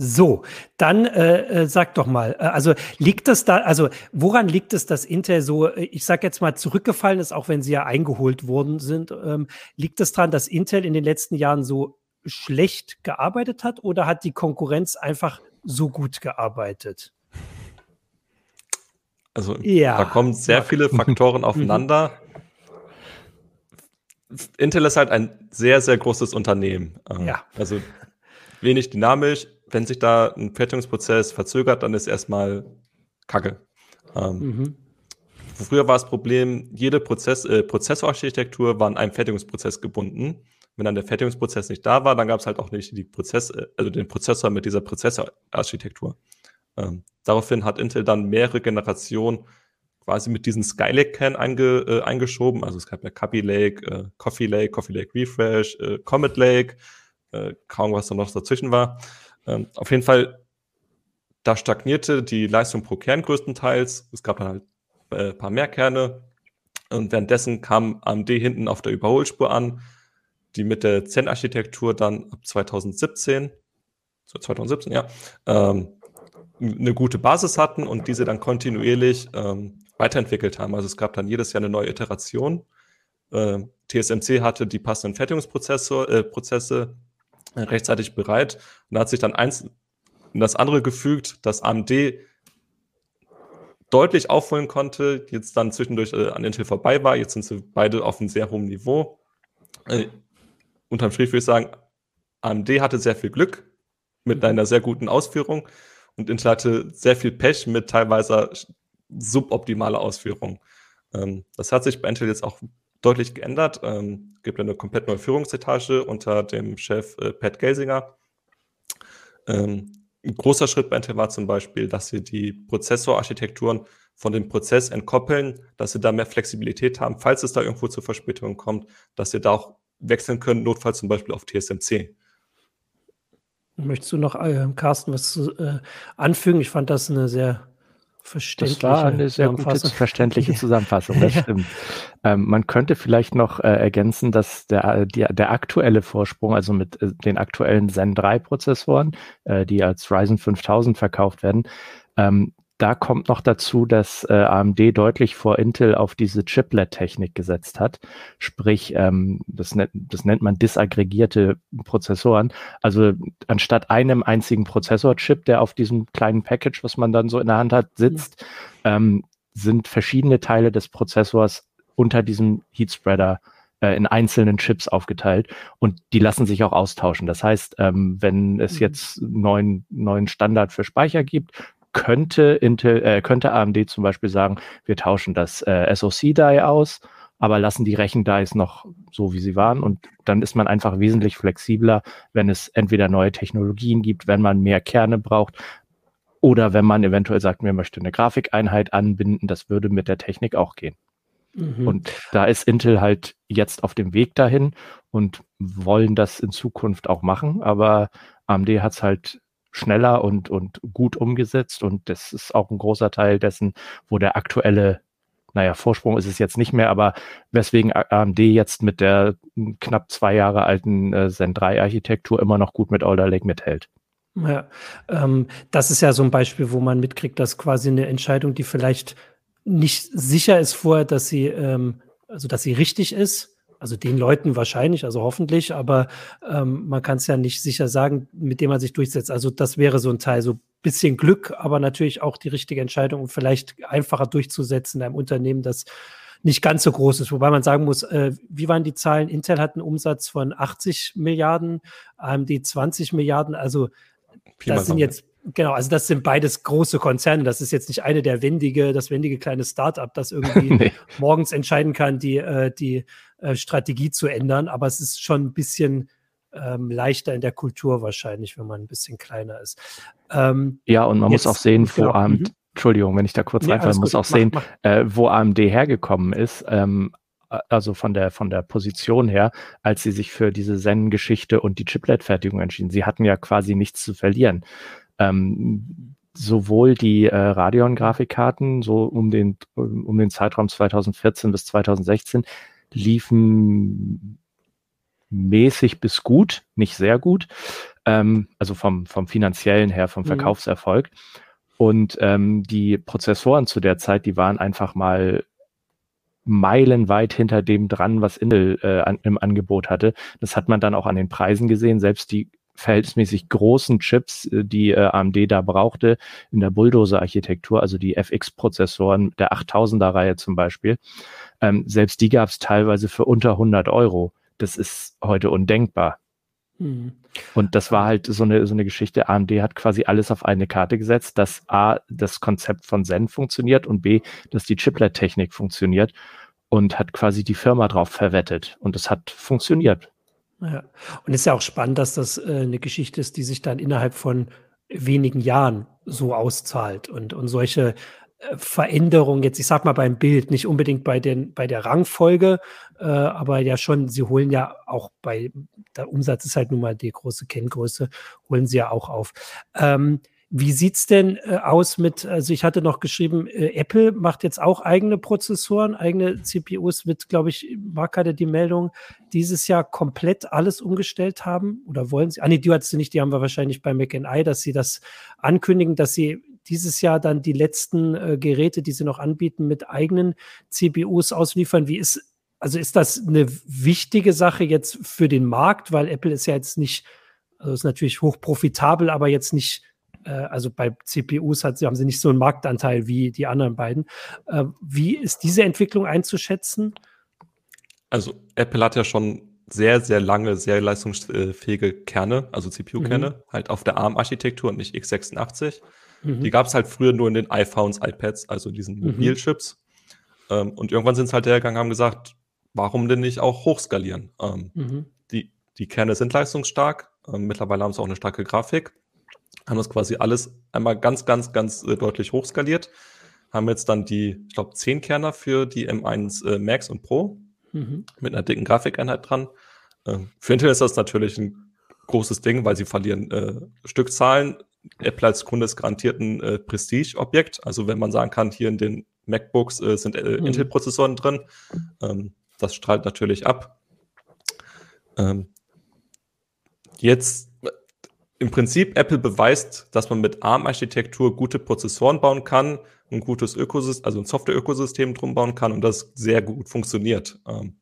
So, dann äh, äh, sag doch mal, äh, also liegt das da, also woran liegt es, dass Intel so, äh, ich sag jetzt mal, zurückgefallen ist, auch wenn sie ja eingeholt worden sind? Ähm, liegt es daran, dass Intel in den letzten Jahren so schlecht gearbeitet hat oder hat die Konkurrenz einfach so gut gearbeitet?
Also ja. da kommen sehr viele Faktoren aufeinander. Intel ist halt ein sehr, sehr großes Unternehmen.
Ähm, ja.
Also wenig dynamisch, wenn sich da ein Fertigungsprozess verzögert, dann ist erstmal Kacke. Ähm, mhm. Früher war das Problem, jede Prozess, äh, Prozessorarchitektur war an einen Fertigungsprozess gebunden. Wenn dann der Fertigungsprozess nicht da war, dann gab es halt auch nicht die Prozess, äh, also den Prozessor mit dieser Prozessorarchitektur. Ähm, daraufhin hat Intel dann mehrere Generationen quasi mit diesen Skylake-Kern einge, äh, eingeschoben. Also es gab ja Copy Lake, äh, Coffee Lake, Coffee Lake Refresh, äh, Comet Lake, äh, kaum was da noch dazwischen war. Ähm, auf jeden Fall, da stagnierte die Leistung pro Kern größtenteils. Es gab dann halt äh, ein paar mehr Kerne. Und währenddessen kam AMD hinten auf der Überholspur an, die mit der Zen-Architektur dann ab 2017, so 2017, ja, ähm, eine gute Basis hatten und diese dann kontinuierlich ähm, weiterentwickelt haben. Also es gab dann jedes Jahr eine neue Iteration. Äh, TSMC hatte die passenden Fertigungsprozesse, äh, Prozesse, rechtzeitig bereit und hat sich dann eins in das andere gefügt, dass AMD deutlich aufholen konnte, jetzt dann zwischendurch äh, an Intel vorbei war. Jetzt sind sie beide auf einem sehr hohen Niveau. Äh, unterm Strich würde ich sagen, AMD hatte sehr viel Glück mit einer sehr guten Ausführung und Intel hatte sehr viel Pech mit teilweise suboptimaler Ausführung. Ähm, das hat sich bei Intel jetzt auch deutlich geändert. Ähm, gibt eine komplett neue Führungsetage unter dem Chef äh, Pat Gelsinger. Ähm, ein großer Schritt bei Intel war zum Beispiel, dass sie die Prozessorarchitekturen von dem Prozess entkoppeln, dass sie da mehr Flexibilität haben, falls es da irgendwo zur Verspätung kommt, dass sie da auch wechseln können, notfalls zum Beispiel auf TSMC.
Möchtest du noch, äh, Carsten, was äh, anfügen? Ich fand das eine sehr
verständliche. Das war eine sehr gute, verständliche Zusammenfassung, das stimmt. Ähm, man könnte vielleicht noch äh, ergänzen, dass der, die, der aktuelle Vorsprung, also mit äh, den aktuellen Zen 3 Prozessoren, äh, die als Ryzen 5000 verkauft werden, ähm, da kommt noch dazu, dass äh, AMD deutlich vor Intel auf diese Chiplet-Technik gesetzt hat. Sprich, ähm, das, nennt, das nennt man disaggregierte Prozessoren. Also anstatt einem einzigen Prozessorchip, der auf diesem kleinen Package, was man dann so in der Hand hat, sitzt, ähm, sind verschiedene Teile des Prozessors unter diesem Heatspreader äh, in einzelnen Chips aufgeteilt und die lassen sich auch austauschen. Das heißt, ähm, wenn es mhm. jetzt neuen neuen Standard für Speicher gibt, könnte Intel, äh, könnte AMD zum Beispiel sagen, wir tauschen das äh, SoC-Die aus, aber lassen die Rechen-Dies noch so, wie sie waren. Und dann ist man einfach wesentlich flexibler, wenn es entweder neue Technologien gibt, wenn man mehr Kerne braucht oder wenn man eventuell sagt, wir möchten eine Grafikeinheit anbinden. Das würde mit der Technik auch gehen. Mhm. Und da ist Intel halt jetzt auf dem Weg dahin und wollen das in Zukunft auch machen. Aber AMD hat es halt schneller und, und gut umgesetzt. Und das ist auch ein großer Teil dessen, wo der aktuelle, naja, Vorsprung ist es jetzt nicht mehr, aber weswegen AMD jetzt mit der knapp zwei Jahre alten äh, Zen 3 Architektur immer noch gut mit Alder Lake mithält.
Ja, ähm, das ist ja so ein Beispiel, wo man mitkriegt, dass quasi eine Entscheidung, die vielleicht nicht sicher ist vorher, dass sie, ähm, also dass sie richtig ist, also den Leuten wahrscheinlich, also hoffentlich, aber ähm, man kann es ja nicht sicher sagen, mit dem man sich durchsetzt. Also das wäre so ein Teil, so bisschen Glück, aber natürlich auch die richtige Entscheidung, um vielleicht einfacher durchzusetzen in einem Unternehmen, das nicht ganz so groß ist. Wobei man sagen muss, äh, wie waren die Zahlen? Intel hat einen Umsatz von 80 Milliarden, AMD 20 Milliarden. Also das sind jetzt Genau, also das sind beides große Konzerne. Das ist jetzt nicht eine der wendige, das wendige kleine Start-up, das irgendwie nee. morgens entscheiden kann, die, äh, die äh, Strategie zu ändern. Aber es ist schon ein bisschen ähm, leichter in der Kultur wahrscheinlich, wenn man ein bisschen kleiner ist.
Ähm, ja, und man jetzt, muss auch sehen, wo genau, AMD, mhm. Entschuldigung, wenn ich da kurz nee, reinfalle, man muss auch mach, sehen, mach. Äh, wo AMD hergekommen ist. Ähm, also von der, von der Position her, als sie sich für diese Zen-Geschichte und die Chiplet-Fertigung entschieden. Sie hatten ja quasi nichts zu verlieren ähm, sowohl die äh, Radeon-Grafikkarten, so um den, um den Zeitraum 2014 bis 2016, liefen mäßig bis gut, nicht sehr gut, ähm, also vom, vom finanziellen her, vom mhm. Verkaufserfolg. Mhm. Und ähm, die Prozessoren zu der Zeit, die waren einfach mal meilenweit hinter dem dran, was Intel äh, an, im Angebot hatte. Das hat man dann auch an den Preisen gesehen. Selbst die verhältnismäßig großen Chips, äh, die äh, AMD da brauchte, in der Bulldozer-Architektur, also die FX-Prozessoren der 8000er-Reihe zum Beispiel, ähm, selbst die gab es teilweise für unter 100 Euro. Das ist heute undenkbar. Mhm. Und das war halt so eine, so eine Geschichte. AMD hat quasi alles auf eine Karte gesetzt, dass A, das Konzept von Zen funktioniert und B, dass die Chiplet-Technik funktioniert und hat quasi die Firma drauf verwettet. Und es hat funktioniert.
Ja. Und ist ja auch spannend, dass das äh, eine Geschichte ist, die sich dann innerhalb von wenigen Jahren so auszahlt und, und solche äh, Veränderungen jetzt, ich sag mal beim Bild, nicht unbedingt bei, den, bei der Rangfolge, äh, aber ja schon, sie holen ja auch bei, der Umsatz ist halt nun mal die große Kenngröße, holen sie ja auch auf. Ähm, wie sieht's denn äh, aus mit, also ich hatte noch geschrieben, äh, Apple macht jetzt auch eigene Prozessoren, eigene CPUs, wird, glaube ich, Mark hatte die Meldung, dieses Jahr komplett alles umgestellt haben oder wollen sie? Ah, nee, die hattest du nicht, die haben wir wahrscheinlich bei McNI, dass sie das ankündigen, dass sie dieses Jahr dann die letzten äh, Geräte, die sie noch anbieten, mit eigenen CPUs ausliefern. Wie ist, also ist das eine wichtige Sache jetzt für den Markt, weil Apple ist ja jetzt nicht, also ist natürlich hoch profitabel, aber jetzt nicht also bei CPUs hat, haben sie nicht so einen Marktanteil wie die anderen beiden. Äh, wie ist diese Entwicklung einzuschätzen?
Also Apple hat ja schon sehr, sehr lange, sehr leistungsfähige Kerne, also CPU-Kerne, mhm. halt auf der ARM-Architektur und nicht x86. Mhm. Die gab es halt früher nur in den iPhones, iPads, also diesen mhm. Mobilchips. Ähm, und irgendwann sind sie halt hergegangen, haben gesagt, warum denn nicht auch hochskalieren? Ähm, mhm. die, die Kerne sind leistungsstark, ähm, mittlerweile haben sie auch eine starke Grafik haben das quasi alles einmal ganz, ganz, ganz äh, deutlich hochskaliert. Haben jetzt dann die, ich glaube, 10 Kerner für die M1 äh, Max und Pro mhm. mit einer dicken Grafikeinheit dran. Äh, für Intel ist das natürlich ein großes Ding, weil sie verlieren äh, Stückzahlen. Apple als Kunde ist garantiert ein äh, Prestige-Objekt. Also wenn man sagen kann, hier in den MacBooks äh, sind äh, mhm. Intel-Prozessoren drin, ähm, das strahlt natürlich ab. Ähm, jetzt im Prinzip Apple beweist, dass man mit ARM-Architektur gute Prozessoren bauen kann, ein gutes Ökosystem, also ein Software-Ökosystem drum bauen kann und das sehr gut funktioniert. Ähm,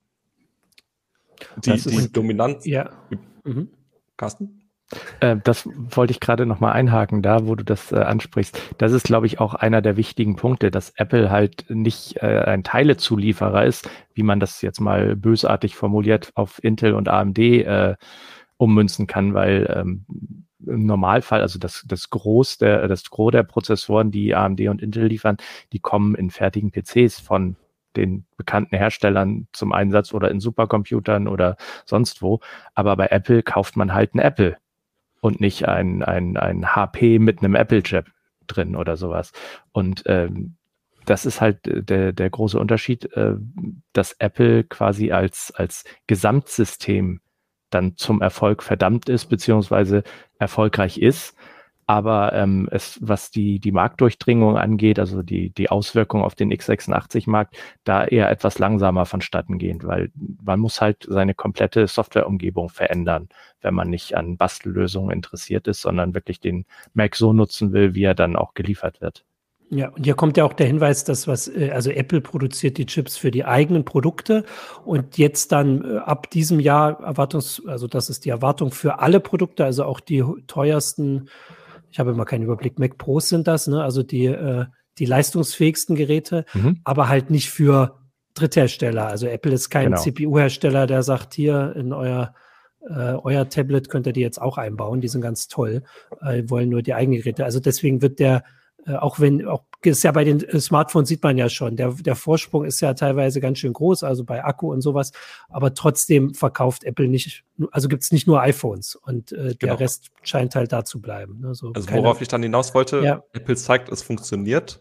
die, die Dominanz.
Ja. Mhm. Carsten? Äh, das wollte ich gerade nochmal einhaken, da wo du das äh, ansprichst. Das ist, glaube ich, auch einer der wichtigen Punkte, dass Apple halt nicht äh, ein Teilezulieferer ist, wie man das jetzt mal bösartig formuliert auf Intel und AMD äh, ummünzen kann, weil ähm, im Normalfall, also das, das Groß der, das Gros der Prozessoren, die AMD und Intel liefern, die kommen in fertigen PCs von den bekannten Herstellern zum Einsatz oder in Supercomputern oder sonst wo. Aber bei Apple kauft man halt ein Apple und nicht ein, ein, ein HP mit einem Apple-Chip drin oder sowas. Und ähm, das ist halt der, der große Unterschied, äh, dass Apple quasi als, als Gesamtsystem dann zum Erfolg verdammt ist, beziehungsweise erfolgreich ist. Aber ähm, es, was die, die Marktdurchdringung angeht, also die, die Auswirkung auf den x86-Markt, da eher etwas langsamer vonstatten gehen, weil man muss halt seine komplette Softwareumgebung verändern, wenn man nicht an Bastellösungen interessiert ist, sondern wirklich den Mac so nutzen will, wie er dann auch geliefert wird.
Ja, und hier kommt ja auch der Hinweis, dass was, äh, also Apple produziert die Chips für die eigenen Produkte und jetzt dann äh, ab diesem Jahr Erwartungs, also das ist die Erwartung für alle Produkte, also auch die teuersten, ich habe immer keinen Überblick, Mac Pros sind das, ne? also die, äh, die leistungsfähigsten Geräte, mhm. aber halt nicht für Dritthersteller. Also Apple ist kein genau. CPU-Hersteller, der sagt, hier in euer äh, euer Tablet könnt ihr die jetzt auch einbauen, die sind ganz toll, äh, wollen nur die eigenen Geräte. Also deswegen wird der auch wenn, auch ist ja bei den äh, Smartphones sieht man ja schon, der, der Vorsprung ist ja teilweise ganz schön groß, also bei Akku und sowas, aber trotzdem verkauft Apple nicht, also gibt es nicht nur iPhones und äh, der genau. Rest scheint halt da zu bleiben.
Ne? So also keine, worauf ich dann hinaus wollte, ja. Apple zeigt, es funktioniert,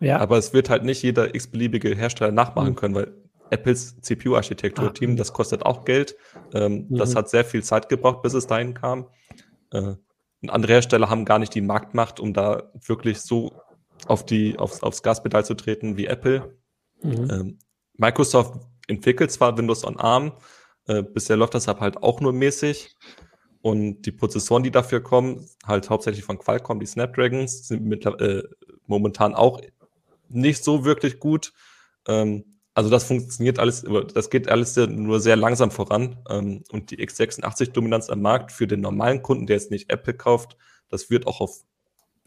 ja. aber es wird halt nicht jeder x-beliebige Hersteller nachmachen mhm. können, weil Apples CPU-Architektur-Team, ah. das kostet auch Geld. Ähm, mhm. Das hat sehr viel Zeit gebraucht, bis es dahin kam. Äh, andere Hersteller haben gar nicht die Marktmacht, um da wirklich so auf die, aufs, aufs Gaspedal zu treten wie Apple. Mhm. Ähm, Microsoft entwickelt zwar Windows on ARM, äh, bisher läuft das halt auch nur mäßig. Und die Prozessoren, die dafür kommen, halt hauptsächlich von Qualcomm, die Snapdragons, sind mit, äh, momentan auch nicht so wirklich gut. Ähm, also das funktioniert alles, das geht alles nur sehr langsam voran. Ähm, und die x86-Dominanz am Markt für den normalen Kunden, der jetzt nicht Apple kauft, das wird auch auf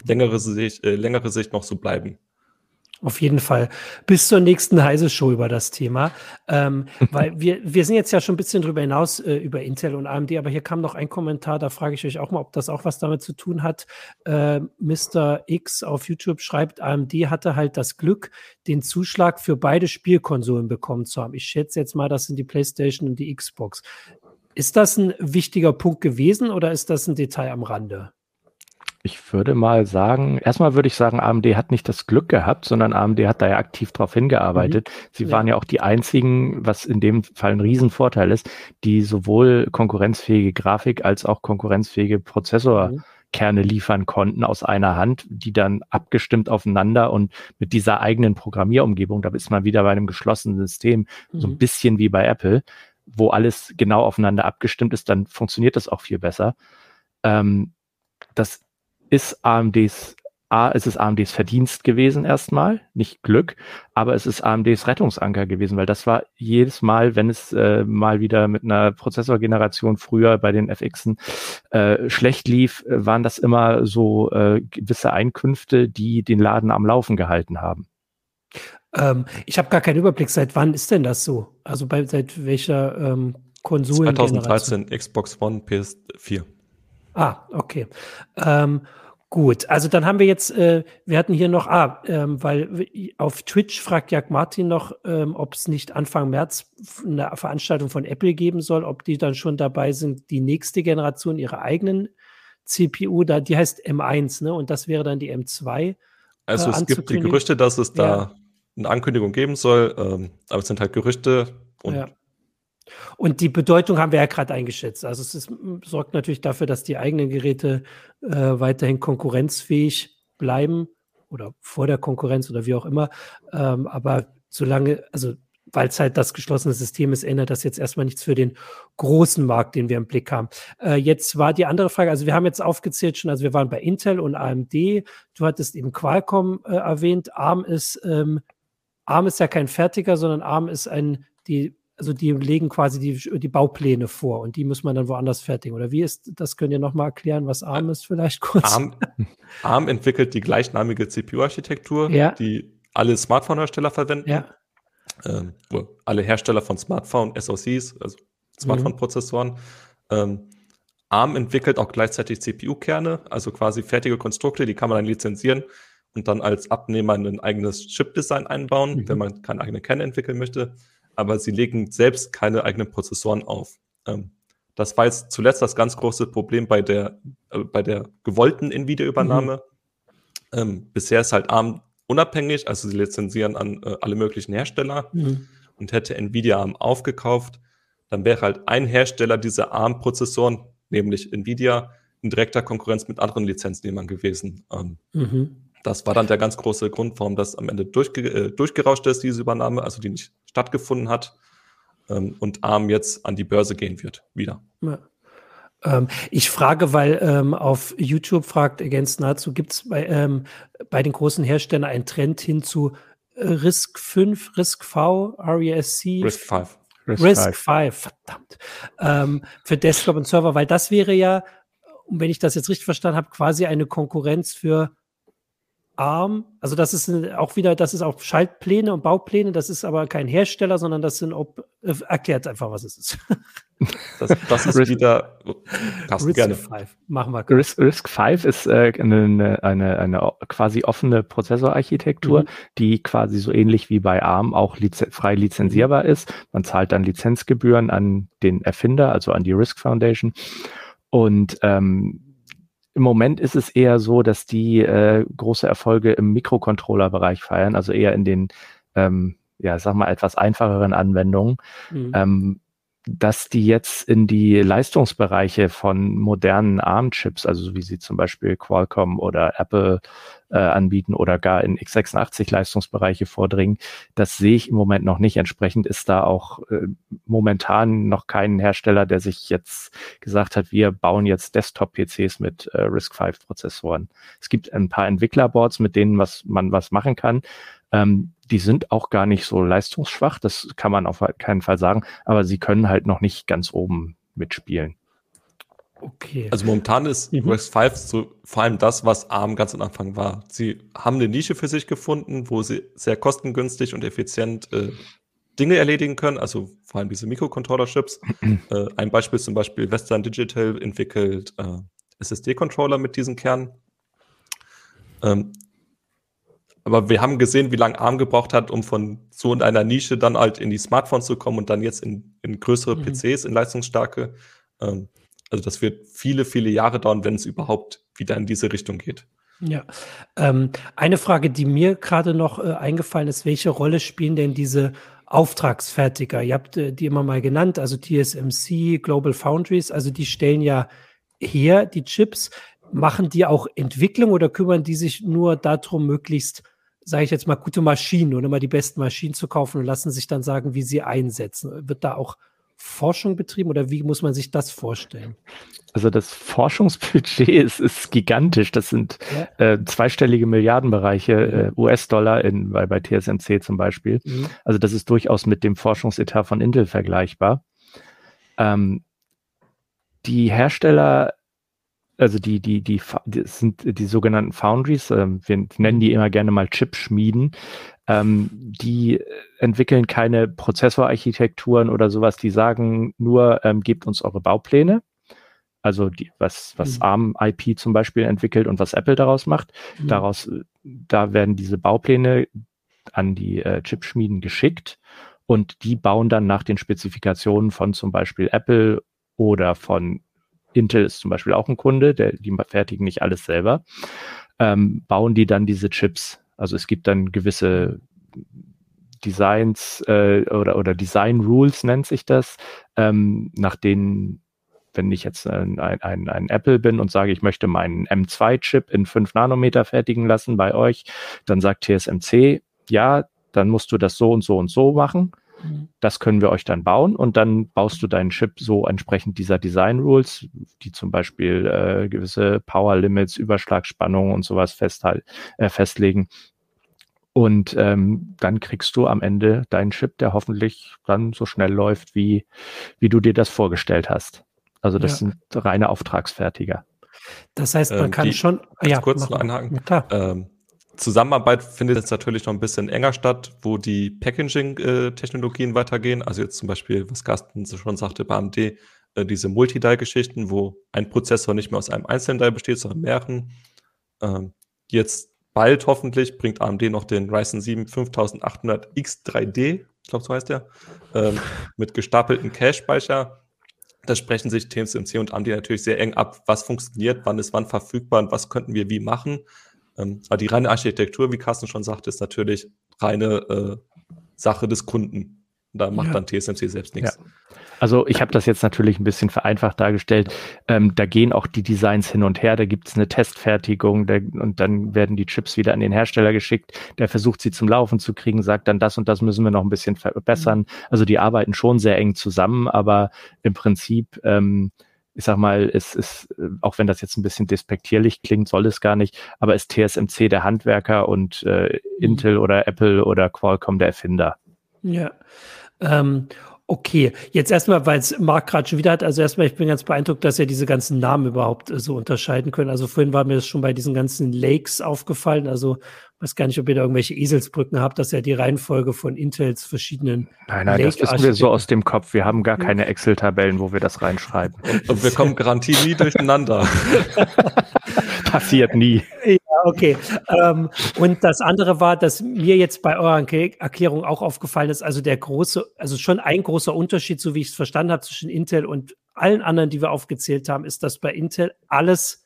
längere Sicht, äh, längere Sicht noch so bleiben.
Auf jeden Fall. Bis zur nächsten Heise-Show über das Thema. Ähm, weil wir, wir sind jetzt ja schon ein bisschen drüber hinaus äh, über Intel und AMD, aber hier kam noch ein Kommentar, da frage ich euch auch mal, ob das auch was damit zu tun hat. Äh, Mr. X auf YouTube schreibt, AMD hatte halt das Glück, den Zuschlag für beide Spielkonsolen bekommen zu haben. Ich schätze jetzt mal, das sind die PlayStation und die Xbox. Ist das ein wichtiger Punkt gewesen oder ist das ein Detail am Rande?
Ich würde mal sagen, erstmal würde ich sagen, AMD hat nicht das Glück gehabt, sondern AMD hat da ja aktiv drauf hingearbeitet. Mhm. Sie ja. waren ja auch die einzigen, was in dem Fall ein Riesenvorteil ist, die sowohl konkurrenzfähige Grafik als auch konkurrenzfähige Prozessorkerne liefern konnten aus einer Hand, die dann abgestimmt aufeinander und mit dieser eigenen Programmierumgebung, da ist man wieder bei einem geschlossenen System, mhm. so ein mhm. bisschen wie bei Apple, wo alles genau aufeinander abgestimmt ist, dann funktioniert das auch viel besser. Ähm, das ist AMDs A, es ist AMDs Verdienst gewesen erstmal, nicht Glück, aber es ist AMDs Rettungsanker gewesen, weil das war jedes Mal, wenn es äh, mal wieder mit einer Prozessorgeneration früher bei den FXen äh, schlecht lief, äh, waren das immer so äh, gewisse Einkünfte, die den Laden am Laufen gehalten haben.
Ähm, ich habe gar keinen Überblick, seit wann ist denn das so? Also bei seit welcher ähm, Konsolen?
2013 Xbox One, PS4.
Ah, okay. Ähm, Gut, also dann haben wir jetzt, äh, wir hatten hier noch, ah, ähm, weil auf Twitch fragt Jack Martin noch, ähm, ob es nicht Anfang März eine Veranstaltung von Apple geben soll, ob die dann schon dabei sind, die nächste Generation ihrer eigenen CPU, da, die heißt M1, ne? Und das wäre dann die M2. Äh,
also es gibt die Gerüchte, dass es da ja. eine Ankündigung geben soll, ähm, aber es sind halt Gerüchte und ja.
Und die Bedeutung haben wir ja gerade eingeschätzt. Also es ist, sorgt natürlich dafür, dass die eigenen Geräte äh, weiterhin konkurrenzfähig bleiben oder vor der Konkurrenz oder wie auch immer. Ähm, aber solange, also weil es halt das geschlossene System ist, ändert das jetzt erstmal nichts für den großen Markt, den wir im Blick haben. Äh, jetzt war die andere Frage, also wir haben jetzt aufgezählt schon, also wir waren bei Intel und AMD. Du hattest eben Qualcomm äh, erwähnt. ARM ist, ähm, ARM ist ja kein Fertiger, sondern ARM ist ein, die, also die legen quasi die, die Baupläne vor und die muss man dann woanders fertigen. Oder wie ist, das könnt ihr nochmal erklären, was ARM ist vielleicht kurz?
ARM, ARM entwickelt die gleichnamige CPU-Architektur,
ja.
die alle Smartphone-Hersteller verwenden.
Ja
ähm, alle Hersteller von Smartphone, SoCs, also Smartphone-Prozessoren. Ähm, ARM entwickelt auch gleichzeitig CPU-Kerne, also quasi fertige Konstrukte, die kann man dann lizenzieren und dann als Abnehmer ein eigenes Chip-Design einbauen, mhm. wenn man keine eigene Kerne entwickeln möchte. Aber sie legen selbst keine eigenen Prozessoren auf. Ähm, das war jetzt zuletzt das ganz große Problem bei der, äh, bei der gewollten NVIDIA-Übernahme. Mhm. Ähm, bisher ist halt ARM unabhängig, also sie lizenzieren an äh, alle möglichen Hersteller mhm. und hätte Nvidia ARM aufgekauft, dann wäre halt ein Hersteller dieser ARM-Prozessoren, nämlich Nvidia, in direkter Konkurrenz mit anderen Lizenznehmern gewesen. Ähm, mhm. Das war dann der ganz große Grund, warum das am Ende durchge äh, durchgerauscht ist, diese Übernahme, also die nicht stattgefunden hat ähm, und ARM jetzt an die Börse gehen wird, wieder. Ja.
Ähm, ich frage, weil ähm, auf YouTube fragt Against nahezu, gibt es bei, ähm, bei den großen Herstellern einen Trend hin zu äh, RISC 5, RISC V, RESC?
RISC 5.
RISC 5, verdammt. Ähm, für Desktop und Server, weil das wäre ja, wenn ich das jetzt richtig verstanden habe, quasi eine Konkurrenz für ARM. Also das ist auch wieder, das ist auch Schaltpläne und Baupläne, das ist aber kein Hersteller, sondern das sind, ob, äh, erklärt einfach, was es ist.
Das, das ist wieder,
passt Risk gerne. 5.
Machen wir. Risk, Risk 5 ist äh, eine, eine, eine quasi offene Prozessorarchitektur, mhm. die quasi so ähnlich wie bei ARM auch liz frei lizenzierbar mhm. ist. Man zahlt dann Lizenzgebühren an den Erfinder, also an die Risk Foundation. Und ähm, im Moment ist es eher so, dass die äh, große Erfolge im Mikrocontroller-Bereich feiern, also eher in den, ähm, ja, sag mal, etwas einfacheren Anwendungen. Mhm. Ähm, dass die jetzt in die Leistungsbereiche von modernen ARM-Chips, also so wie sie zum Beispiel Qualcomm oder Apple äh, anbieten oder gar in x86-Leistungsbereiche vordringen, das sehe ich im Moment noch nicht. Entsprechend ist da auch äh, momentan noch kein Hersteller, der sich jetzt gesagt hat, wir bauen jetzt Desktop-PCs mit äh, RISC-V-Prozessoren. Es gibt ein paar Entwicklerboards, mit denen was man was machen kann. Ähm, die sind auch gar nicht so leistungsschwach, das kann man auf keinen Fall sagen, aber sie können halt noch nicht ganz oben mitspielen.
Okay. Also momentan ist mhm. Rex 5 so vor allem das, was ARM ganz am Anfang war. Sie haben eine Nische für sich gefunden, wo sie sehr kostengünstig und effizient äh, Dinge erledigen können, also vor allem diese Mikrocontroller-Chips. äh, ein Beispiel ist zum Beispiel Western Digital entwickelt äh, SSD-Controller mit diesen Kernen. Ähm, aber wir haben gesehen, wie lange ARM gebraucht hat, um von so einer Nische dann halt in die Smartphones zu kommen und dann jetzt in, in größere mhm. PCs, in leistungsstarke. Ähm, also das wird viele, viele Jahre dauern, wenn es überhaupt wieder in diese Richtung geht.
Ja, ähm, eine Frage, die mir gerade noch äh, eingefallen ist, welche Rolle spielen denn diese Auftragsfertiger? Ihr habt äh, die immer mal genannt, also TSMC, Global Foundries, also die stellen ja her die Chips. Machen die auch Entwicklung oder kümmern die sich nur darum, möglichst sage ich jetzt mal, gute Maschinen und immer die besten Maschinen zu kaufen und lassen sich dann sagen, wie sie einsetzen. Wird da auch Forschung betrieben oder wie muss man sich das vorstellen?
Also das Forschungsbudget ist, ist gigantisch. Das sind ja. äh, zweistellige Milliardenbereiche äh, US-Dollar in, bei, bei TSMC zum Beispiel. Mhm. Also das ist durchaus mit dem Forschungsetat von Intel vergleichbar. Ähm, die Hersteller also die, die, die, die sind die sogenannten Foundries, ähm, wir nennen die immer gerne mal Chipschmieden, ähm, die entwickeln keine Prozessorarchitekturen oder sowas, die sagen nur, ähm, gebt uns eure Baupläne. Also die, was, was mhm. ARM IP zum Beispiel entwickelt und was Apple daraus macht. Mhm. Daraus, da werden diese Baupläne an die äh, Chipschmieden geschickt und die bauen dann nach den Spezifikationen von zum Beispiel Apple oder von Intel ist zum Beispiel auch ein Kunde, der, die fertigen nicht alles selber, ähm, bauen die dann diese Chips. Also es gibt dann gewisse Designs äh, oder, oder Design Rules nennt sich das, ähm, nach denen, wenn ich jetzt ein, ein, ein Apple bin und sage, ich möchte meinen M2-Chip in 5 Nanometer fertigen lassen bei euch, dann sagt TSMC, ja, dann musst du das so und so und so machen. Mhm. Das können wir euch dann bauen und dann baust du deinen Chip so entsprechend dieser Design Rules, die zum Beispiel äh, gewisse Power Limits, Überschlagspannungen und sowas festhal äh, festlegen. Und ähm, dann kriegst du am Ende deinen Chip, der hoffentlich dann so schnell läuft, wie, wie du dir das vorgestellt hast. Also das ja. sind reine Auftragsfertiger.
Das heißt, man ähm, kann
die,
schon.
Ja, kurz noch einhaken. Ja, klar. Ähm, Zusammenarbeit findet jetzt natürlich noch ein bisschen enger statt, wo die Packaging-Technologien weitergehen. Also jetzt zum Beispiel, was Carsten schon sagte, bei AMD, äh, diese Multi-Die-Geschichten, wo ein Prozessor nicht mehr aus einem einzelnen Die besteht, sondern mehreren. Ähm, jetzt bald hoffentlich bringt AMD noch den Ryzen 7 5800 X3D, ich glaube, so heißt der, ähm, mit gestapelten Cache-Speicher. Da sprechen sich TSMC und AMD natürlich sehr eng ab, was funktioniert, wann ist wann verfügbar und was könnten wir wie machen. Ähm, aber die reine Architektur, wie Carsten schon sagte, ist natürlich reine äh, Sache des Kunden. Da macht ja. dann TSMC selbst nichts. Ja.
Also ich habe das jetzt natürlich ein bisschen vereinfacht dargestellt. Ähm, da gehen auch die Designs hin und her. Da gibt es eine Testfertigung der, und dann werden die Chips wieder an den Hersteller geschickt. Der versucht sie zum Laufen zu kriegen, sagt dann, das und das müssen wir noch ein bisschen verbessern. Mhm. Also die arbeiten schon sehr eng zusammen, aber im Prinzip ähm, ich sag mal, es ist, äh, auch wenn das jetzt ein bisschen despektierlich klingt, soll es gar nicht, aber ist TSMC der Handwerker und äh, mhm. Intel oder Apple oder Qualcomm der Erfinder.
Ja. Ähm, Okay, jetzt erstmal, weil es Marc gerade schon wieder hat, also erstmal, ich bin ganz beeindruckt, dass er diese ganzen Namen überhaupt äh, so unterscheiden können. Also vorhin war mir das schon bei diesen ganzen Lakes aufgefallen. Also weiß gar nicht, ob ihr da irgendwelche Eselsbrücken habt, dass er die Reihenfolge von Intels verschiedenen.
Nein, nein, Lake das wissen wir so aus dem Kopf. Wir haben gar keine Excel-Tabellen, wo wir das reinschreiben.
Und wir kommen garantie nie durcheinander.
Passiert nie.
Ja, okay. Ähm, und das andere war, dass mir jetzt bei eurer Erklärung auch aufgefallen ist, also der große, also schon ein großer Unterschied, so wie ich es verstanden habe, zwischen Intel und allen anderen, die wir aufgezählt haben, ist, dass bei Intel alles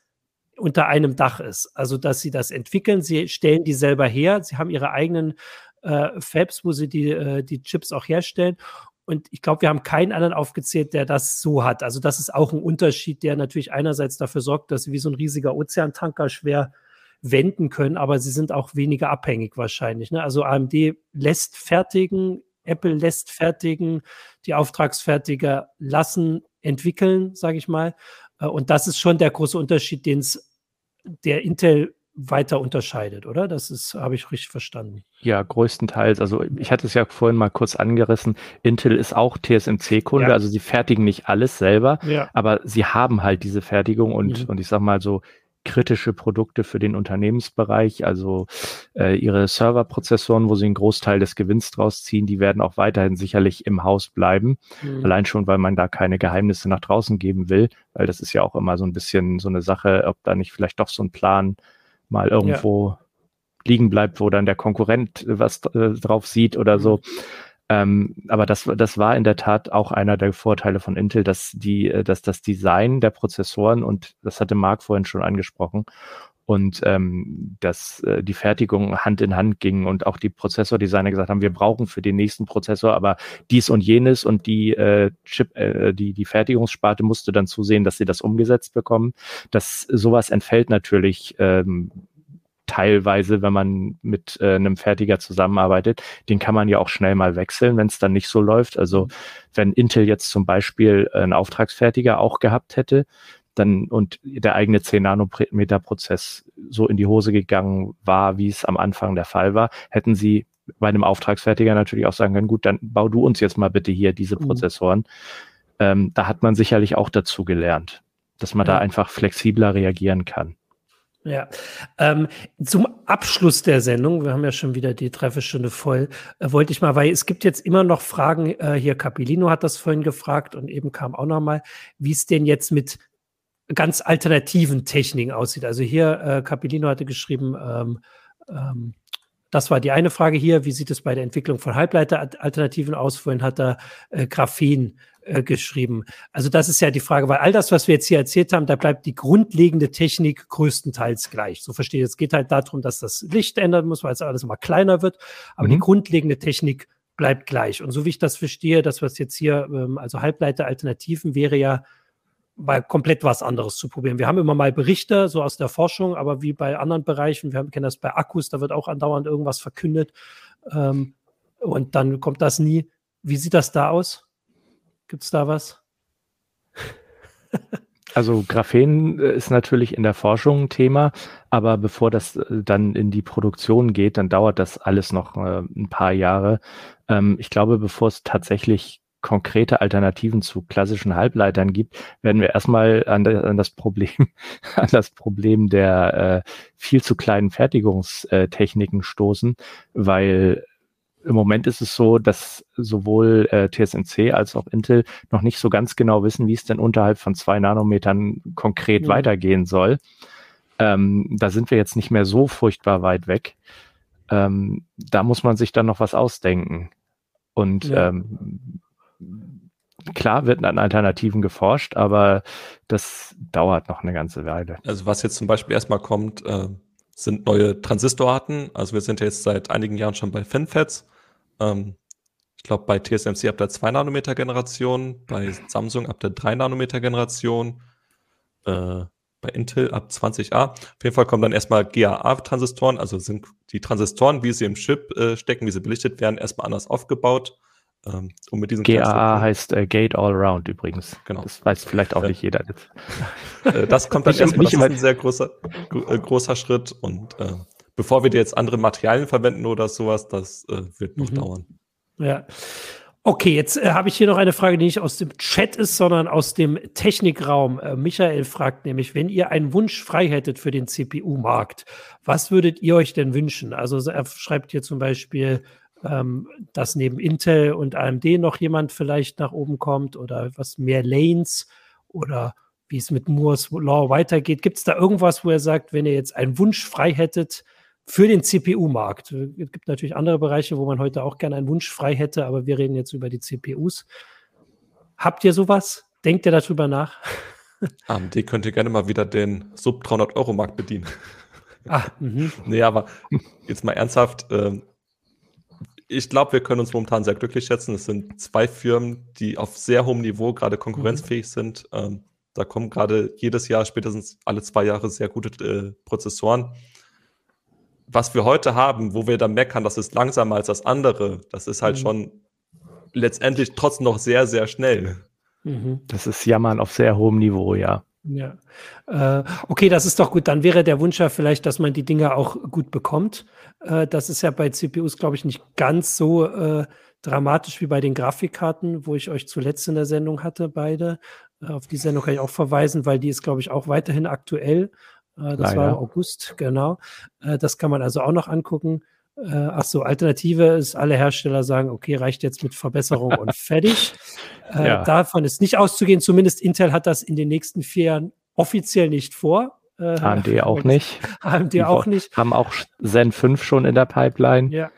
unter einem Dach ist. Also, dass sie das entwickeln, sie stellen die selber her, sie haben ihre eigenen äh, Fabs, wo sie die, äh, die Chips auch herstellen. Und ich glaube, wir haben keinen anderen aufgezählt, der das so hat. Also das ist auch ein Unterschied, der natürlich einerseits dafür sorgt, dass sie wie so ein riesiger Ozeantanker schwer wenden können, aber sie sind auch weniger abhängig wahrscheinlich. Ne? Also AMD lässt fertigen, Apple lässt fertigen, die Auftragsfertiger lassen entwickeln, sage ich mal. Äh, und das ist schon der große Unterschied, den es der Intel weiter unterscheidet, oder? Das ist, habe ich richtig verstanden.
Ja, größtenteils. Also ich hatte es ja vorhin mal kurz angerissen. Intel ist auch TSMC-Kunde, ja. also sie fertigen nicht alles selber, ja. aber sie haben halt diese Fertigung und, mhm. und ich sag mal so, kritische Produkte für den Unternehmensbereich, also äh, ihre Serverprozessoren, wo sie einen Großteil des Gewinns draus ziehen, die werden auch weiterhin sicherlich im Haus bleiben. Mhm. Allein schon, weil man da keine Geheimnisse nach draußen geben will, weil das ist ja auch immer so ein bisschen so eine Sache, ob da nicht vielleicht doch so ein Plan mal irgendwo ja. liegen bleibt, wo dann der Konkurrent was äh, drauf sieht oder so. Mhm. Ähm, aber das, das war in der Tat auch einer der Vorteile von Intel, dass die, äh, dass das Design der Prozessoren und das hatte Marc vorhin schon angesprochen und ähm, dass äh, die Fertigung Hand in Hand ging und auch die Prozessordesigner gesagt haben, wir brauchen für den nächsten Prozessor aber dies und jenes und die äh, Chip, äh, die die Fertigungssparte musste dann zusehen, dass sie das umgesetzt bekommen. Das sowas entfällt natürlich ähm, teilweise, wenn man mit äh, einem Fertiger zusammenarbeitet, den kann man ja auch schnell mal wechseln, wenn es dann nicht so läuft. Also mhm. wenn Intel jetzt zum Beispiel einen Auftragsfertiger auch gehabt hätte, dann und der eigene 10 Nanometer Prozess so in die Hose gegangen war, wie es am Anfang der Fall war, hätten sie bei einem Auftragsfertiger natürlich auch sagen können, gut, dann bau du uns jetzt mal bitte hier diese mhm. Prozessoren. Ähm, da hat man sicherlich auch dazu gelernt, dass man ja. da einfach flexibler reagieren kann.
Ja, ähm, zum Abschluss der Sendung, wir haben ja schon wieder die Treffestunde voll, äh, wollte ich mal, weil es gibt jetzt immer noch Fragen, äh, hier Capilino hat das vorhin gefragt und eben kam auch noch mal, wie es denn jetzt mit ganz alternativen Techniken aussieht. Also hier, äh, Capilino hatte geschrieben, ähm, ähm, das war die eine Frage hier, wie sieht es bei der Entwicklung von Halbleiteralternativen aus? Vorhin hat er äh, Graphen äh, geschrieben. Also das ist ja die Frage, weil all das, was wir jetzt hier erzählt haben, da bleibt die grundlegende Technik größtenteils gleich. So verstehe ich. Es geht halt darum, dass das Licht ändern muss, weil es alles immer kleiner wird. Aber mhm. die grundlegende Technik bleibt gleich. Und so wie ich das verstehe, das, was jetzt hier, ähm, also Halbleiteralternativen wäre ja mal komplett was anderes zu probieren. Wir haben immer mal Berichte, so aus der Forschung, aber wie bei anderen Bereichen, wir kennen das bei Akkus, da wird auch andauernd irgendwas verkündet. Ähm, und dann kommt das nie Wie sieht das da aus? Gibt es da was?
Also Graphen äh, ist natürlich in der Forschung ein Thema, aber bevor das äh, dann in die Produktion geht, dann dauert das alles noch äh, ein paar Jahre. Ähm, ich glaube, bevor es tatsächlich konkrete Alternativen zu klassischen Halbleitern gibt, werden wir erstmal an, an das Problem, an das Problem der äh, viel zu kleinen Fertigungstechniken stoßen, weil im Moment ist es so, dass sowohl äh, TSMC als auch Intel noch nicht so ganz genau wissen, wie es denn unterhalb von zwei Nanometern konkret mhm. weitergehen soll. Ähm, da sind wir jetzt nicht mehr so furchtbar weit weg. Ähm, da muss man sich dann noch was ausdenken. Und ja. ähm, klar wird an Alternativen geforscht, aber das dauert noch eine ganze Weile.
Also was jetzt zum Beispiel erstmal kommt, äh, sind neue Transistorarten. Also wir sind ja jetzt seit einigen Jahren schon bei FinFETs. Ähm, ich glaube, bei TSMC ab der 2-Nanometer-Generation, bei Samsung ab der 3-Nanometer-Generation, äh, bei Intel ab 20a. Auf jeden Fall kommen dann erstmal GAA-Transistoren, also sind die Transistoren, wie sie im Chip äh, stecken, wie sie belichtet werden, erstmal anders aufgebaut.
Ähm, und mit diesen GAA heißt äh, Gate All Round übrigens.
Genau.
Das weiß vielleicht auch nicht jeder jetzt.
Äh, das kommt dann erstmal, das ist ein sehr großer, äh, großer Schritt und äh, bevor wir jetzt andere Materialien verwenden oder sowas, das äh, wird noch mhm. dauern.
Ja. Okay, jetzt äh, habe ich hier noch eine Frage, die nicht aus dem Chat ist, sondern aus dem Technikraum. Äh, Michael fragt nämlich, wenn ihr einen Wunsch frei hättet für den CPU-Markt, was würdet ihr euch denn wünschen? Also er schreibt hier zum Beispiel, ähm, dass neben Intel und AMD noch jemand vielleicht nach oben kommt oder was mehr Lanes oder wie es mit Moore's Law weitergeht. Gibt es da irgendwas, wo er sagt, wenn ihr jetzt einen Wunsch frei hättet, für den CPU-Markt. Es gibt natürlich andere Bereiche, wo man heute auch gerne einen Wunsch frei hätte, aber wir reden jetzt über die CPUs. Habt ihr sowas? Denkt ihr darüber nach?
AMD könnte gerne mal wieder den Sub 300 Euro Markt bedienen.
Ah, mh.
nee, aber jetzt mal ernsthaft. Äh, ich glaube, wir können uns momentan sehr glücklich schätzen. Es sind zwei Firmen, die auf sehr hohem Niveau gerade konkurrenzfähig mhm. sind. Ähm, da kommen gerade jedes Jahr, spätestens alle zwei Jahre, sehr gute äh, Prozessoren was wir heute haben, wo wir dann meckern, das ist langsamer als das andere, das ist halt mhm. schon letztendlich trotzdem noch sehr, sehr schnell.
Mhm. Das ist Jammern auf sehr hohem Niveau, ja.
Ja. Äh, okay, das ist doch gut. Dann wäre der Wunsch ja vielleicht, dass man die Dinge auch gut bekommt. Äh, das ist ja bei CPUs, glaube ich, nicht ganz so äh, dramatisch wie bei den Grafikkarten, wo ich euch zuletzt in der Sendung hatte, beide. Äh, auf die Sendung kann ich auch verweisen, weil die ist, glaube ich, auch weiterhin aktuell. Äh, das Leider. war im August, genau. Äh, das kann man also auch noch angucken. Äh, ach so, Alternative ist, alle Hersteller sagen, okay, reicht jetzt mit Verbesserung und fertig. Ja. Davon ist nicht auszugehen. Zumindest Intel hat das in den nächsten vier Jahren offiziell nicht vor.
AMD auch nicht.
AMD Die auch nicht.
Haben auch Zen 5 schon in der Pipeline.
Ja.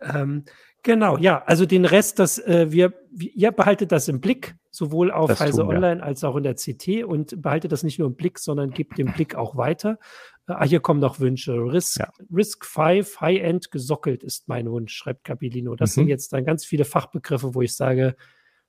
Ähm, Genau, ja, also den Rest, das äh, wir, ihr behaltet das im Blick, sowohl auf Heise Online als auch in der CT und behaltet das nicht nur im Blick, sondern gebt den Blick auch weiter. Äh, ah, hier kommen noch Wünsche. Risk, ja. Risk 5 High-End gesockelt ist mein Wunsch, schreibt Capilino. Das mhm. sind jetzt dann ganz viele Fachbegriffe, wo ich sage,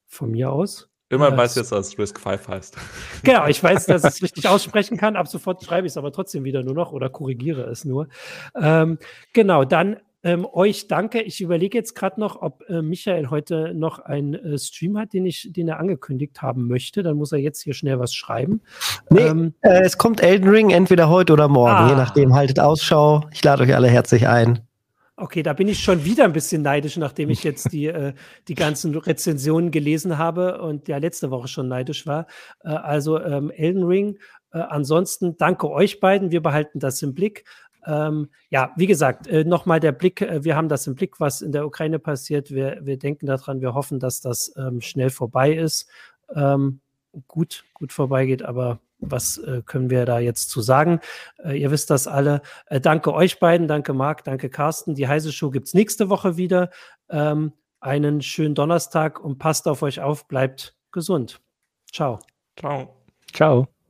von mir aus.
Immer weiß jetzt, was Risk 5 heißt.
Genau, ich weiß, dass ich es richtig aussprechen kann. Ab sofort schreibe ich es aber trotzdem wieder nur noch oder korrigiere es nur. Ähm, genau, dann ähm, euch danke. Ich überlege jetzt gerade noch, ob äh, Michael heute noch einen äh, Stream hat, den, ich, den er angekündigt haben möchte. Dann muss er jetzt hier schnell was schreiben.
Nee, ähm, äh, es kommt Elden Ring entweder heute oder morgen. Ah. Je nachdem, haltet Ausschau. Ich lade euch alle herzlich ein.
Okay, da bin ich schon wieder ein bisschen neidisch, nachdem ich jetzt die, äh, die ganzen Rezensionen gelesen habe und ja letzte Woche schon neidisch war. Äh, also ähm, Elden Ring. Äh, ansonsten danke euch beiden. Wir behalten das im Blick. Ähm, ja, wie gesagt, äh, nochmal der Blick, äh, wir haben das im Blick, was in der Ukraine passiert. Wir, wir denken daran, wir hoffen, dass das ähm, schnell vorbei ist. Ähm, gut, gut vorbeigeht, aber was äh, können wir da jetzt zu sagen? Äh, ihr wisst das alle. Äh, danke euch beiden, danke Marc, danke Carsten. Die heiße Show gibt es nächste Woche wieder. Ähm, einen schönen Donnerstag und passt auf euch auf, bleibt gesund. Ciao.
Ciao.
Ciao.